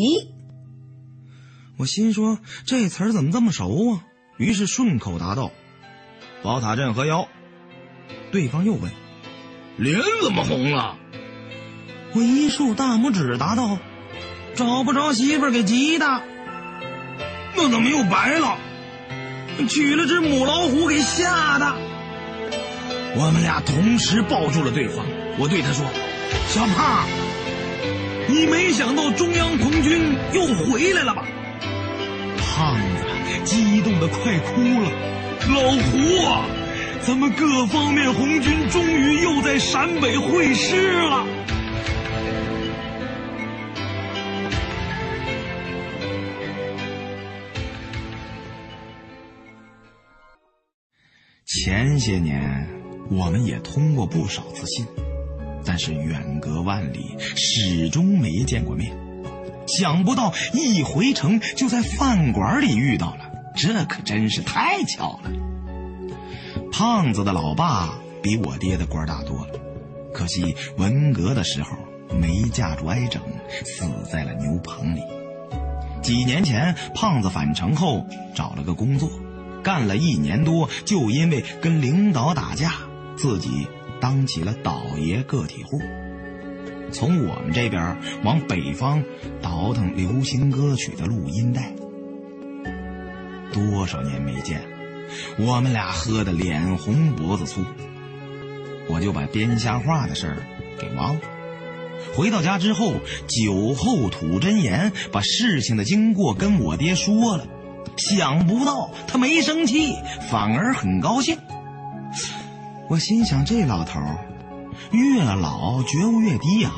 我心说这词儿怎么这么熟啊？于是顺口答道：“宝塔镇河妖。”对方又问：“脸怎么红了？”我一竖大拇指答道：“找不着媳妇儿给急的。”那怎么又白了？娶了只母老虎给吓的。我们俩同时抱住了对方。我对他说：“小胖，你没想到中央红军又回来了吧？”胖子激动的快哭了，老胡啊，咱们各方面红军终于又在陕北会师了。前些年我们也通过不少次信，但是远隔万里，始终没见过面。想不到一回城就在饭馆里遇到了，这可真是太巧了。胖子的老爸比我爹的官大多了，可惜文革的时候没架住挨整，死在了牛棚里。几年前胖子返城后找了个工作，干了一年多，就因为跟领导打架，自己当起了倒爷个体户。从我们这边往北方倒腾流行歌曲的录音带，多少年没见，我们俩喝得脸红脖子粗，我就把编瞎话的事儿给忘了。回到家之后，酒后吐真言，把事情的经过跟我爹说了。想不到他没生气，反而很高兴。我心想，这老头越老觉悟越低呀。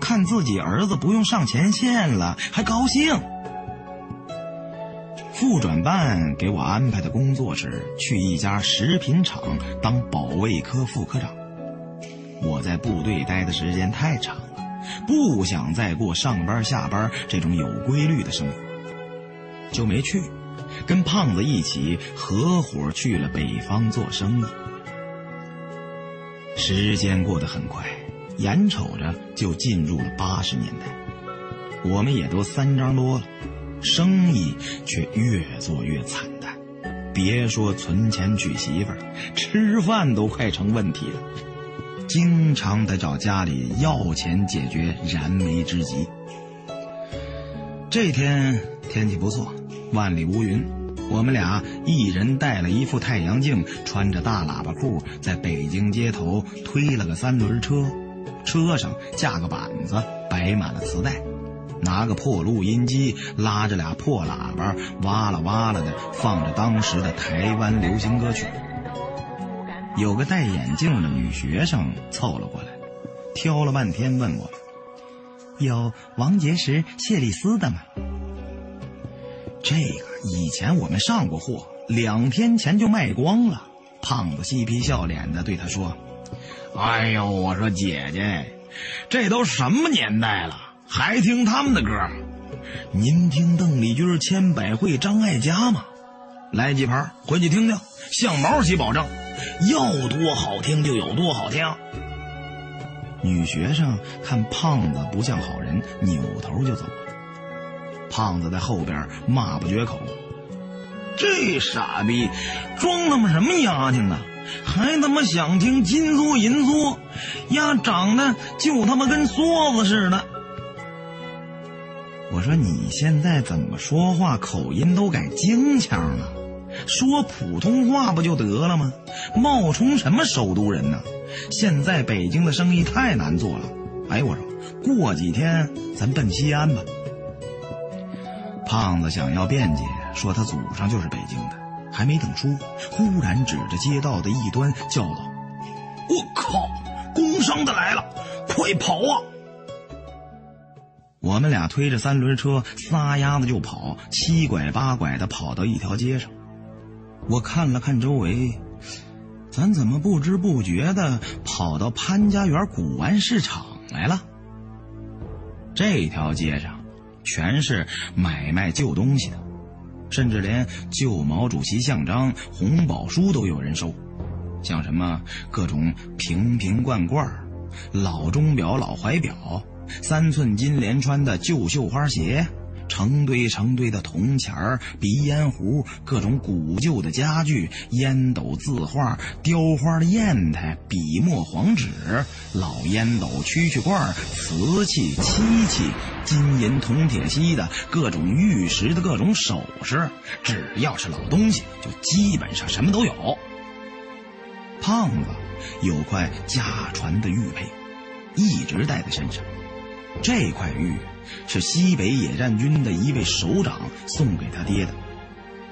看自己儿子不用上前线了，还高兴。副转办给我安排的工作是去一家食品厂当保卫科副科长。我在部队待的时间太长了，不想再过上班下班这种有规律的生活，就没去。跟胖子一起合伙去了北方做生意。时间过得很快。眼瞅着就进入了八十年代，我们也都三张多了，生意却越做越惨淡。别说存钱娶媳妇儿，吃饭都快成问题了，经常得找家里要钱解决燃眉之急。这天天气不错，万里无云，我们俩一人带了一副太阳镜，穿着大喇叭裤，在北京街头推了个三轮车。车上架个板子，摆满了磁带，拿个破录音机，拉着俩破喇叭，哇啦哇啦的放着当时的台湾流行歌曲。有个戴眼镜的女学生凑了过来，挑了半天问我：“有王杰石、谢丽斯的吗？”这个以前我们上过货，两天前就卖光了。胖子嬉皮笑脸的对他说。哎呦，我说姐姐，这都什么年代了，还听他们的歌？您听邓丽君、千百惠、张艾嘉吗？来几盘回去听听，向毛起保证，要多好听就有多好听。女学生看胖子不像好人，扭头就走。胖子在后边骂不绝口：“这傻逼，装他妈什么丫挺啊！”还他妈想听金梭银梭，呀，长得就他妈跟梭子似的。我说你现在怎么说话口音都改京腔了？说普通话不就得了吗？冒充什么首都人呢？现在北京的生意太难做了。哎，我说过几天咱奔西安吧。胖子想要辩解，说他祖上就是北京的。还没等说，忽然指着街道的一端叫道：“我靠，工商的来了，快跑啊！”我们俩推着三轮车，撒丫子就跑，七拐八拐的跑到一条街上。我看了看周围，咱怎么不知不觉的跑到潘家园古玩市场来了？这条街上全是买卖旧东西的，甚至连旧毛主席像章、红宝书都有人收，像什么各种瓶瓶罐罐、老钟表、老怀表、三寸金莲穿的旧绣花鞋。成堆成堆的铜钱儿、鼻烟壶、各种古旧的家具、烟斗、字画、雕花的砚台、笔墨、黄纸、老烟斗、蛐蛐罐、瓷器、漆器、金银铜铁锡的各种玉石的各种首饰，只要是老东西，就基本上什么都有。胖子有块家传的玉佩，一直带在身上。这块玉。是西北野战军的一位首长送给他爹的。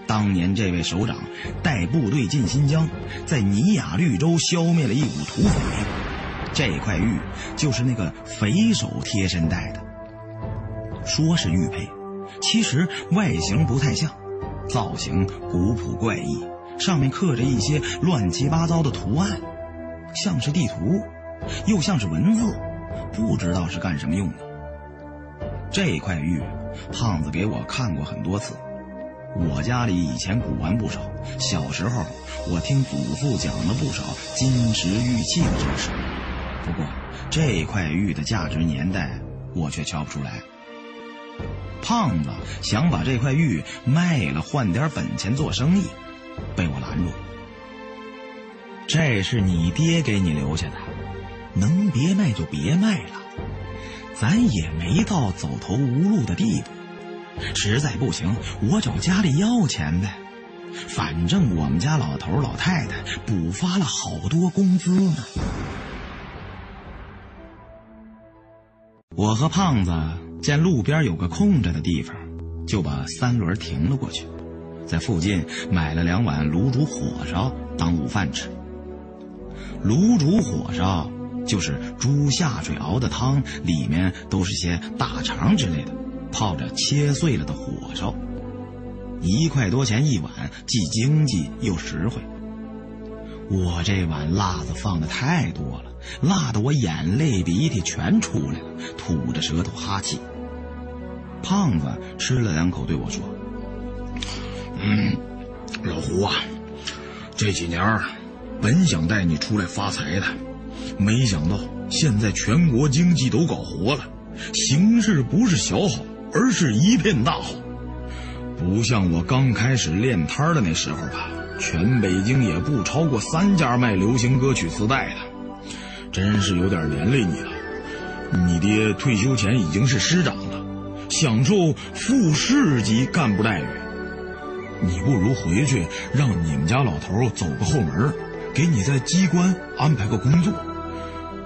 当年这位首长带部队进新疆，在尼亚绿洲消灭了一股土匪，这块玉就是那个匪首贴身带的。说是玉佩，其实外形不太像，造型古朴怪异，上面刻着一些乱七八糟的图案，像是地图，又像是文字，不知道是干什么用的。这块玉，胖子给我看过很多次。我家里以前古玩不少，小时候我听祖父讲了不少金石玉器的知识。不过这块玉的价值年代，我却瞧不出来。胖子想把这块玉卖了换点本钱做生意，被我拦住。这是你爹给你留下的，能别卖就别卖了。咱也没到走投无路的地步，实在不行，我找家里要钱呗。反正我们家老头老太太补发了好多工资呢。我和胖子见路边有个空着的地方，就把三轮停了过去，在附近买了两碗卤煮火烧当午饭吃。卤煮火烧。就是猪下水熬的汤，里面都是些大肠之类的，泡着切碎了的火烧，一块多钱一碗，既经济又实惠。我这碗辣子放的太多了，辣得我眼泪鼻涕全出来了，吐着舌头哈气。胖子吃了两口，对我说：“嗯，老胡啊，这几年本想带你出来发财的。”没想到现在全国经济都搞活了，形势不是小好，而是一片大好。不像我刚开始练摊的那时候吧，全北京也不超过三家卖流行歌曲磁带的，真是有点连累你了。你爹退休前已经是师长了，享受副市级干部待遇。你不如回去让你们家老头走个后门，给你在机关安排个工作。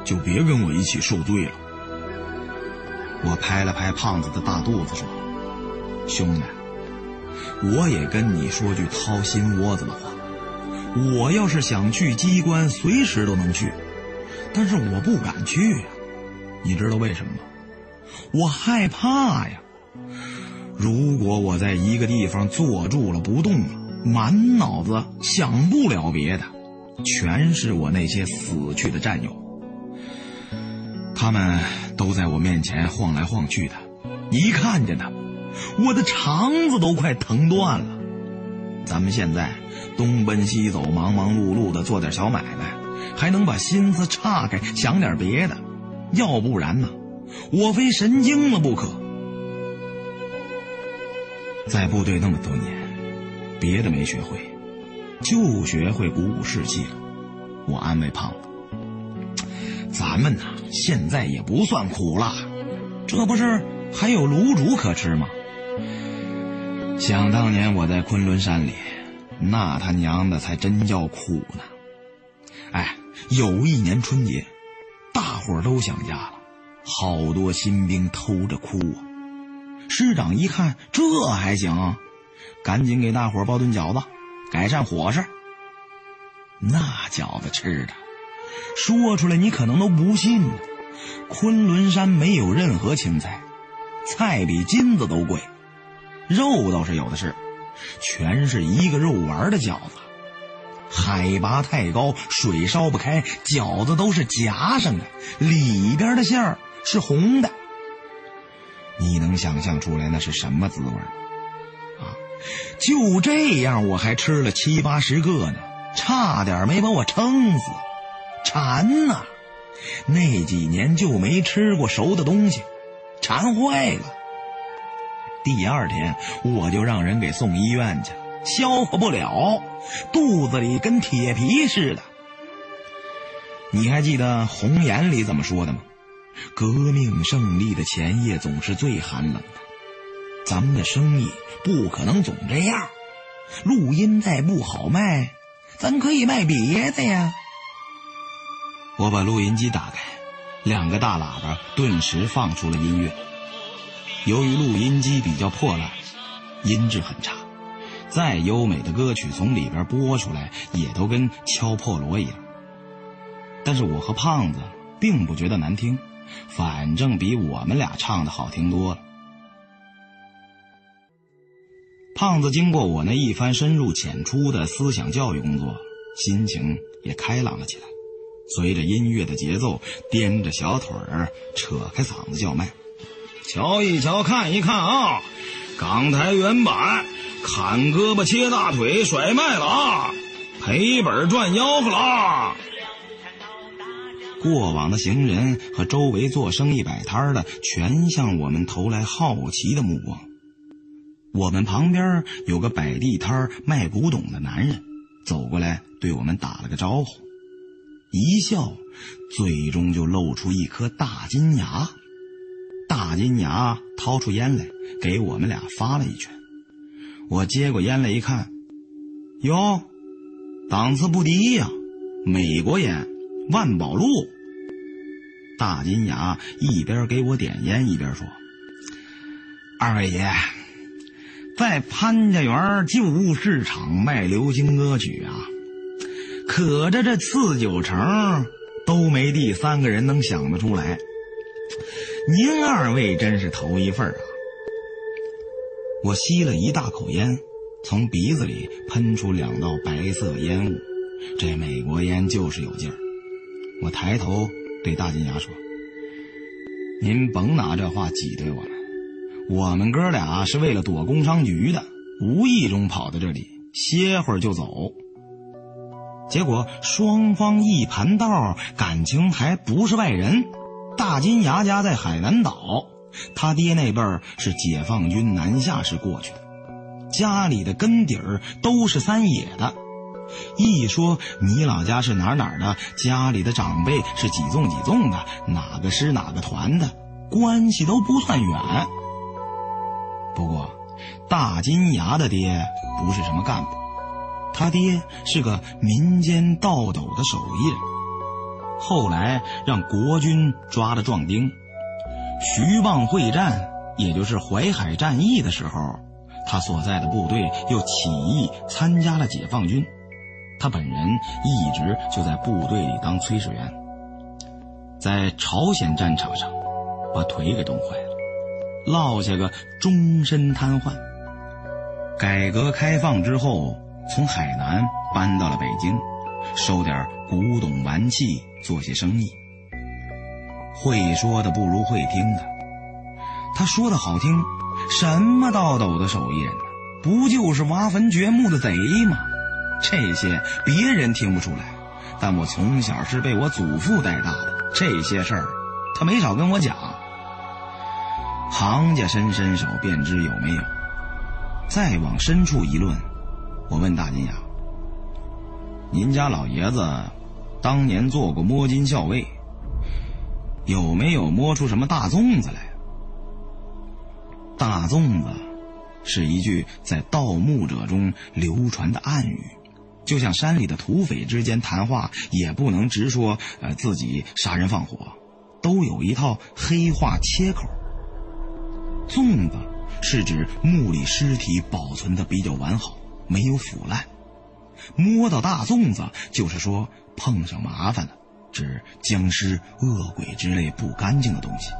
就别跟我一起受罪了。我拍了拍胖子的大肚子说：“兄弟，我也跟你说句掏心窝子的话，我要是想去机关，随时都能去，但是我不敢去呀。你知道为什么吗？我害怕呀。如果我在一个地方坐住了不动了，满脑子想不了别的，全是我那些死去的战友。”他们都在我面前晃来晃去的，一看见他，我的肠子都快疼断了。咱们现在东奔西走，忙忙碌碌的做点小买卖，还能把心思岔开想点别的，要不然呢，我非神经了不可。在部队那么多年，别的没学会，就学会鼓舞士气了。我安慰胖子。咱们呢，现在也不算苦了，这不是还有卤煮可吃吗？想当年我在昆仑山里，那他娘的才真叫苦呢！哎，有一年春节，大伙儿都想家了，好多新兵偷着哭啊。师长一看这还行，赶紧给大伙儿包顿饺子，改善伙食。那饺子吃的。说出来你可能都不信。昆仑山没有任何青菜，菜比金子都贵，肉倒是有的是，全是一个肉丸的饺子。海拔太高，水烧不开，饺子都是夹上的，里边的馅儿是红的。你能想象出来那是什么滋味吗？啊，就这样，我还吃了七八十个呢，差点没把我撑死。馋呐，那几年就没吃过熟的东西，馋坏了。第二天我就让人给送医院去，消化不了，肚子里跟铁皮似的。你还记得《红岩》里怎么说的吗？革命胜利的前夜总是最寒冷的，咱们的生意不可能总这样。录音再不好卖，咱可以卖别的呀。我把录音机打开，两个大喇叭顿时放出了音乐。由于录音机比较破烂，音质很差，再优美的歌曲从里边播出来也都跟敲破锣一样。但是我和胖子并不觉得难听。反正比我们俩唱的好听多了。胖子经过我那一番深入浅出的思想教育工作，心情也开朗了起来。随着音乐的节奏，颠着小腿儿，扯开嗓子叫卖：“瞧一瞧，看一看啊！港台原版，砍胳膊切大腿甩卖了啊！赔本赚吆喝了。”过往的行人和周围做生意摆摊的，全向我们投来好奇的目光。我们旁边有个摆地摊卖古董的男人，走过来对我们打了个招呼，一笑，最终就露出一颗大金牙。大金牙掏出烟来，给我们俩发了一拳。我接过烟来一看，哟，档次不低呀，美国烟。万宝路，大金牙一边给我点烟，一边说：“二位爷，在潘家园旧物市场卖流行歌曲啊，可着这四九城都没第三个人能想得出来。您二位真是头一份啊！”我吸了一大口烟，从鼻子里喷出两道白色烟雾，这美国烟就是有劲儿。我抬头对大金牙说：“您甭拿这话挤兑我们，我们哥俩是为了躲工商局的，无意中跑到这里歇会儿就走。结果双方一盘道，感情还不是外人。大金牙家在海南岛，他爹那辈儿是解放军南下时过去的，家里的根底儿都是三野的。”一说你老家是哪哪的，家里的长辈是几纵几纵的，哪个师哪个团的，关系都不算远。不过，大金牙的爹不是什么干部，他爹是个民间倒斗的手艺人，后来让国军抓了壮丁。徐蚌会战，也就是淮海战役的时候，他所在的部队又起义参加了解放军。他本人一直就在部队里当炊事员，在朝鲜战场上把腿给冻坏了，落下个终身瘫痪。改革开放之后，从海南搬到了北京，收点古董玩器，做些生意。会说的不如会听的，他说的好听，什么倒斗的手艺人？不就是挖坟掘墓的贼吗？这些别人听不出来，但我从小是被我祖父带大的，这些事儿他没少跟我讲。行家伸伸手便知有没有。再往深处一论，我问大金牙：“您家老爷子当年做过摸金校尉，有没有摸出什么大粽子来？”大粽子是一句在盗墓者中流传的暗语。就像山里的土匪之间谈话，也不能直说，呃，自己杀人放火，都有一套黑话切口。粽子是指墓里尸体保存的比较完好，没有腐烂。摸到大粽子，就是说碰上麻烦了，指僵尸、恶鬼之类不干净的东西。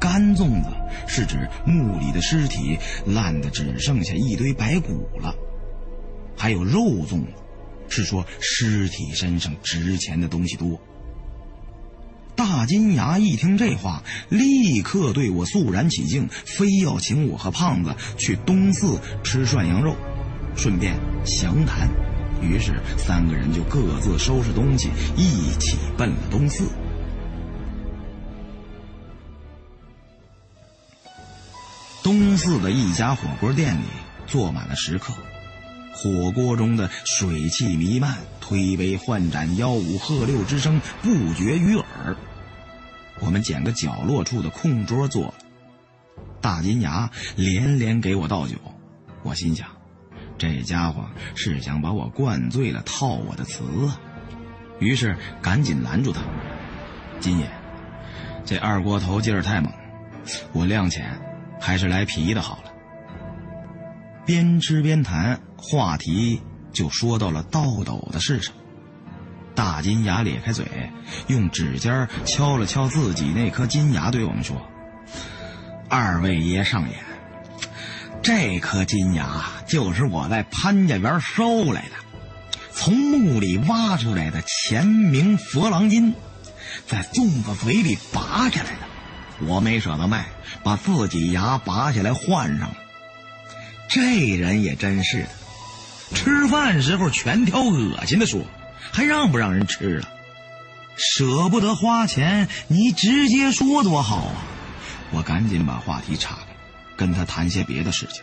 干粽子是指墓里的尸体烂的只剩下一堆白骨了；还有肉粽子，是说尸体身上值钱的东西多。大金牙一听这话，立刻对我肃然起敬，非要请我和胖子去东寺吃涮羊肉，顺便详谈。于是三个人就各自收拾东西，一起奔了东四。东四的一家火锅店里坐满了食客，火锅中的水汽弥漫，推杯换盏、吆五喝六之声不绝于耳。我们捡个角落处的空桌坐了。大金牙连连给我倒酒，我心想，这家伙是想把我灌醉了套我的词啊。于是赶紧拦住他：“金爷，这二锅头劲儿太猛，我量浅，还是来啤的好了。”边吃边谈，话题就说到了倒斗的事上。大金牙咧开嘴，用指尖敲了敲自己那颗金牙，对我们说：“二位爷上眼，这颗金牙就是我在潘家园收来的，从墓里挖出来的前明佛郎金，在粽子嘴里拔下来的。我没舍得卖，把自己牙拔下来换上了。这人也真是的，吃饭时候全挑恶心的说。”还让不让人吃了？舍不得花钱，你直接说多好啊！我赶紧把话题岔开，跟他谈些别的事情。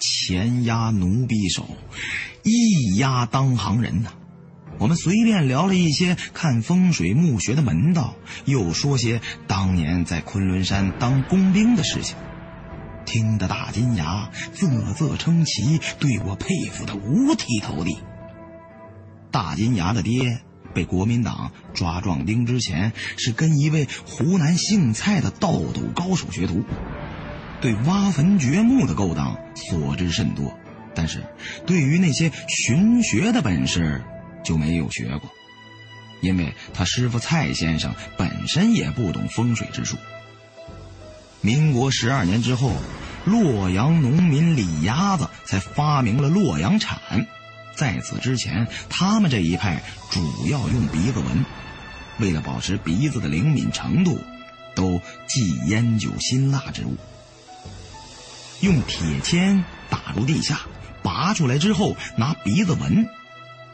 钱压奴婢手，艺压当行人呐。我们随便聊了一些看风水墓穴的门道，又说些当年在昆仑山当工兵的事情，听得大金牙啧啧称奇，对我佩服的五体投地。大金牙的爹被国民党抓壮丁之前，是跟一位湖南姓蔡的倒斗高手学徒，对挖坟掘墓的勾当所知甚多，但是对于那些寻穴的本事就没有学过，因为他师傅蔡先生本身也不懂风水之术。民国十二年之后，洛阳农民李鸭子才发明了洛阳铲。在此之前，他们这一派主要用鼻子闻，为了保持鼻子的灵敏程度，都忌烟酒辛辣之物。用铁签打入地下，拔出来之后拿鼻子闻，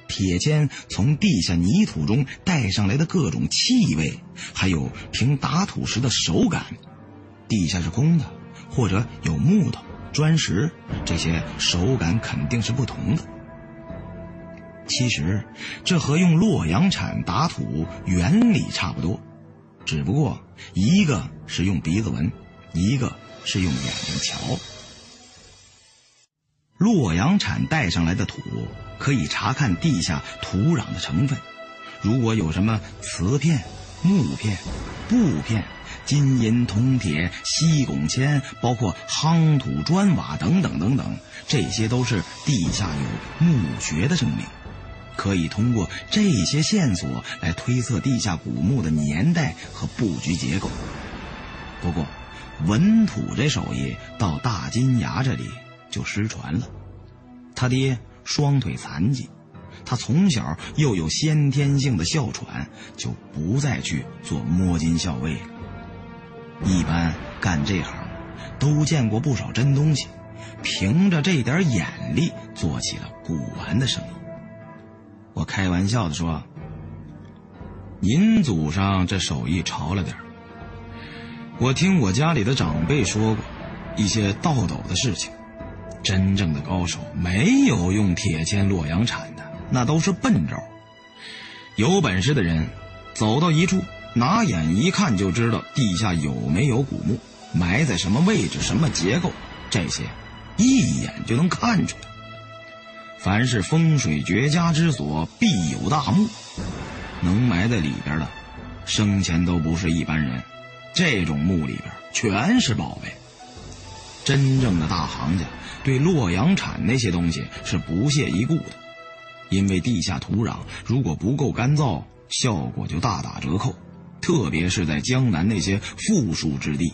铁签从地下泥土中带上来的各种气味，还有凭打土时的手感，地下是空的或者有木头、砖石，这些手感肯定是不同的。其实，这和用洛阳铲打土原理差不多，只不过一个是用鼻子闻，一个是用眼睛瞧。洛阳铲带上来的土可以查看地下土壤的成分，如果有什么瓷片、木片、布片、金银铜铁、锡汞铅，包括夯土砖瓦等等等等，这些都是地下有墓穴的证明。可以通过这些线索来推测地下古墓的年代和布局结构。不过，文土这手艺到大金牙这里就失传了。他爹双腿残疾，他从小又有先天性的哮喘，就不再去做摸金校尉了。一般干这行，都见过不少真东西，凭着这点眼力做起了古玩的生意。我开玩笑的说：“您祖上这手艺潮了点我听我家里的长辈说过一些倒斗的事情，真正的高手没有用铁签、洛阳铲的，那都是笨招。有本事的人，走到一处，拿眼一看就知道地下有没有古墓，埋在什么位置、什么结构，这些一眼就能看出来。”凡是风水绝佳之所，必有大墓。能埋在里边的，生前都不是一般人。这种墓里边全是宝贝。真正的大行家对洛阳铲那些东西是不屑一顾的，因为地下土壤如果不够干燥，效果就大打折扣。特别是在江南那些富庶之地，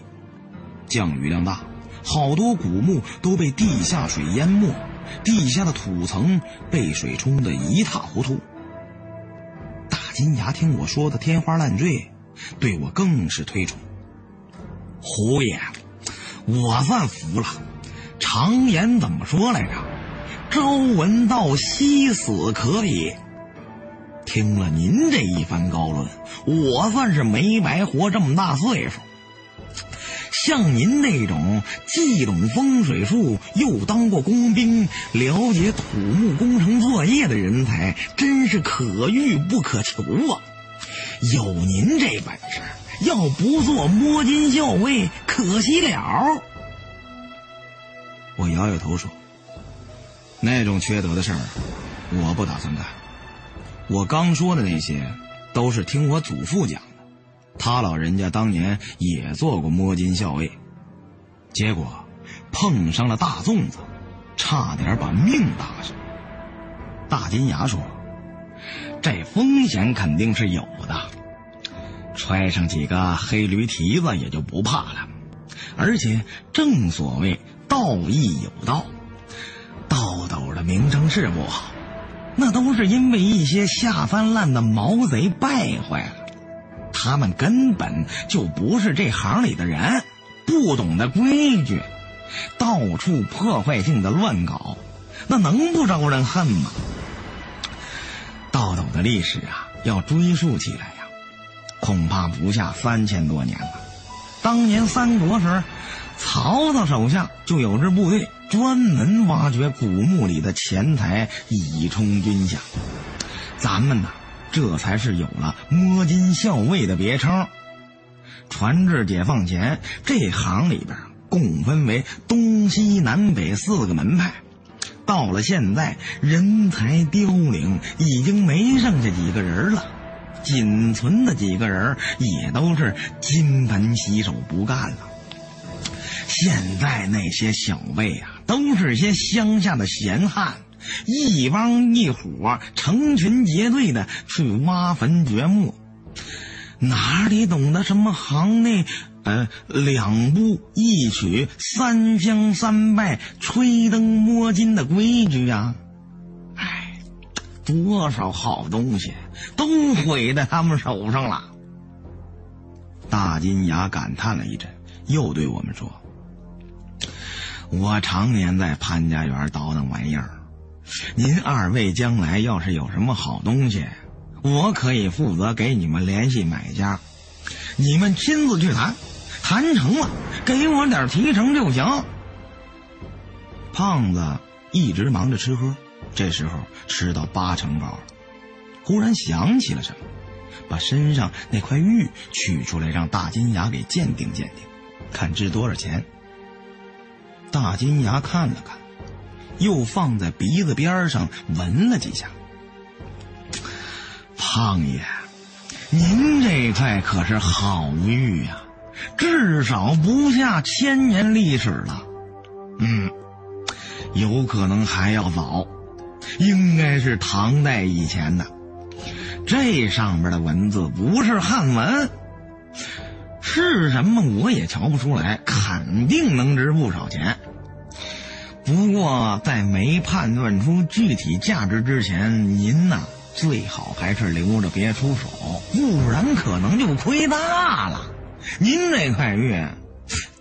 降雨量大，好多古墓都被地下水淹没，地下的土层被水冲得一塌糊涂。大金牙听我说的天花乱坠，对我更是推崇。胡爷，我算服了。常言怎么说来着？朝闻道，夕死可矣。听了您这一番高论，我算是没白活这么大岁数。像您那种既懂风水术，又当过工兵，了解土木工程作业的人才，真是可遇不可求啊！有您这本事，要不做摸金校尉，可惜了。我摇摇头说：“那种缺德的事儿，我不打算干。我刚说的那些，都是听我祖父讲的。他老人家当年也做过摸金校尉，结果碰上了大粽子，差点把命搭上。”大金牙说：“这风险肯定是有的，揣上几个黑驴蹄子也就不怕了。而且正所谓……”道义有道，道斗的名声是不好，那都是因为一些下三滥的毛贼败坏了。他们根本就不是这行里的人，不懂得规矩，到处破坏性的乱搞，那能不招人恨吗？道斗的历史啊，要追溯起来呀，恐怕不下三千多年了。当年三国时。曹操手下就有支部队，专门挖掘古墓里的钱财以充军饷。咱们呢，这才是有了摸金校尉的别称。传至解放前，这行里边共分为东西南北四个门派。到了现在，人才凋零，已经没剩下几个人了。仅存的几个人也都是金盆洗手不干了。现在那些小辈啊，都是些乡下的闲汉，一帮一伙成群结队的去挖坟掘墓，哪里懂得什么行内呃两步一曲三香三拜吹灯摸金的规矩呀？哎，多少好东西都毁在他们手上了。大金牙感叹了一阵，又对我们说。我常年在潘家园倒腾玩意儿，您二位将来要是有什么好东西，我可以负责给你们联系买家，你们亲自去谈，谈成了给我点提成就行。胖子一直忙着吃喝，这时候吃到八成饱了，忽然想起了什么，把身上那块玉取出来，让大金牙给鉴定鉴定，看值多少钱。大金牙看了看，又放在鼻子边上闻了几下。胖爷，您这块可是好玉呀，至少不下千年历史了。嗯，有可能还要早，应该是唐代以前的。这上面的文字不是汉文。是什么我也瞧不出来，肯定能值不少钱。不过在没判断出具体价值之前，您呐最好还是留着别出手，不然可能就亏大了。您这块玉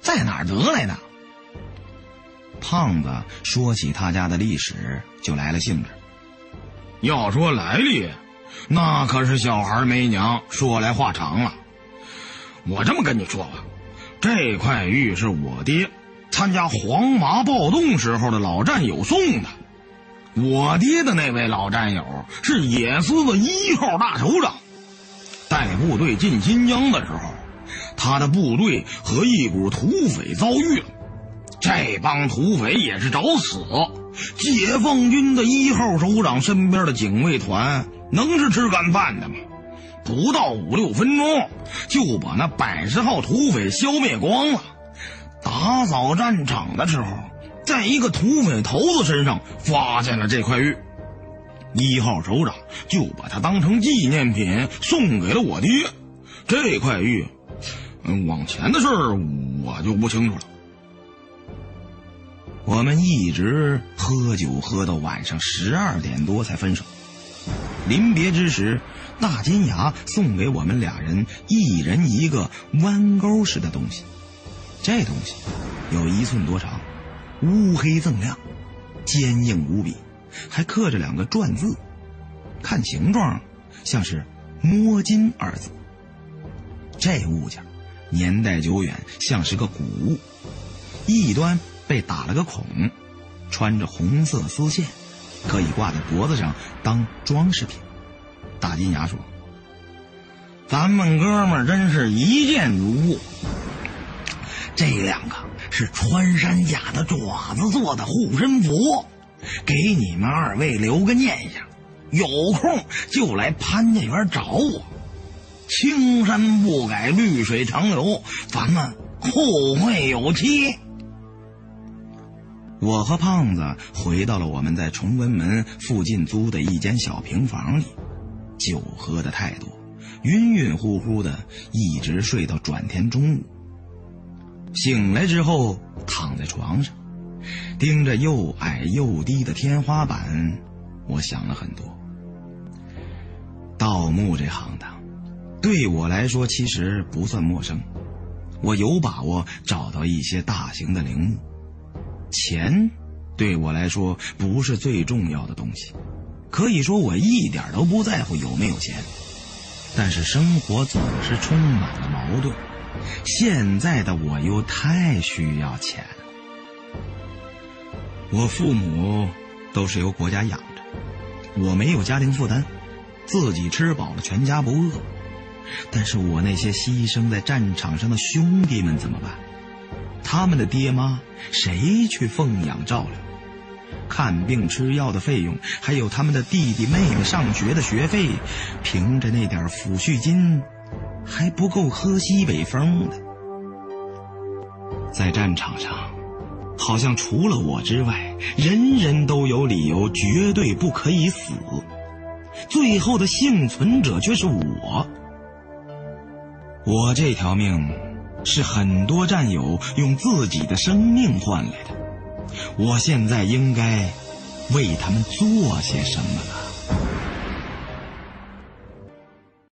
在哪儿得来的？胖子说起他家的历史就来了兴致。要说来历，那可是小孩没娘，说来话长了。我这么跟你说吧，这块玉是我爹参加黄麻暴动时候的老战友送的。我爹的那位老战友是野司的一号大首长，带部队进新疆的时候，他的部队和一股土匪遭遇了，这帮土匪也是找死。解放军的一号首长身边的警卫团能是吃干饭的吗？不到五六分钟，就把那百十号土匪消灭光了。打扫战场的时候，在一个土匪头子身上发现了这块玉，一号首长就把它当成纪念品送给了我爹。这块玉，嗯，往前的事儿我就不清楚了。我们一直喝酒喝到晚上十二点多才分手。临别之时，大金牙送给我们俩人一人一个弯钩式的东西。这东西有一寸多长，乌黑锃亮，坚硬无比，还刻着两个篆字，看形状像是“摸金”二字。这物件年代久远，像是个古物，一端。被打了个孔，穿着红色丝线，可以挂在脖子上当装饰品。大金牙说：“咱们哥们真是一见如故。这两个是穿山甲的爪子做的护身符，给你们二位留个念想，有空就来潘家园找我。青山不改，绿水长流，咱们后会有期。”我和胖子回到了我们在崇文门附近租的一间小平房里，酒喝的太多，晕晕乎乎的，一直睡到转天中午。醒来之后，躺在床上，盯着又矮又低的天花板，我想了很多。盗墓这行当，对我来说其实不算陌生，我有把握找到一些大型的陵墓。钱，对我来说不是最重要的东西，可以说我一点都不在乎有没有钱。但是生活总是充满了矛盾，现在的我又太需要钱了。我父母都是由国家养着，我没有家庭负担，自己吃饱了全家不饿。但是我那些牺牲在战场上的兄弟们怎么办？他们的爹妈谁去奉养照料？看病吃药的费用，还有他们的弟弟妹妹上学的学费，凭着那点抚恤金，还不够喝西北风的。在战场上，好像除了我之外，人人都有理由绝对不可以死，最后的幸存者却是我。我这条命。是很多战友用自己的生命换来的，我现在应该为他们做些什么了？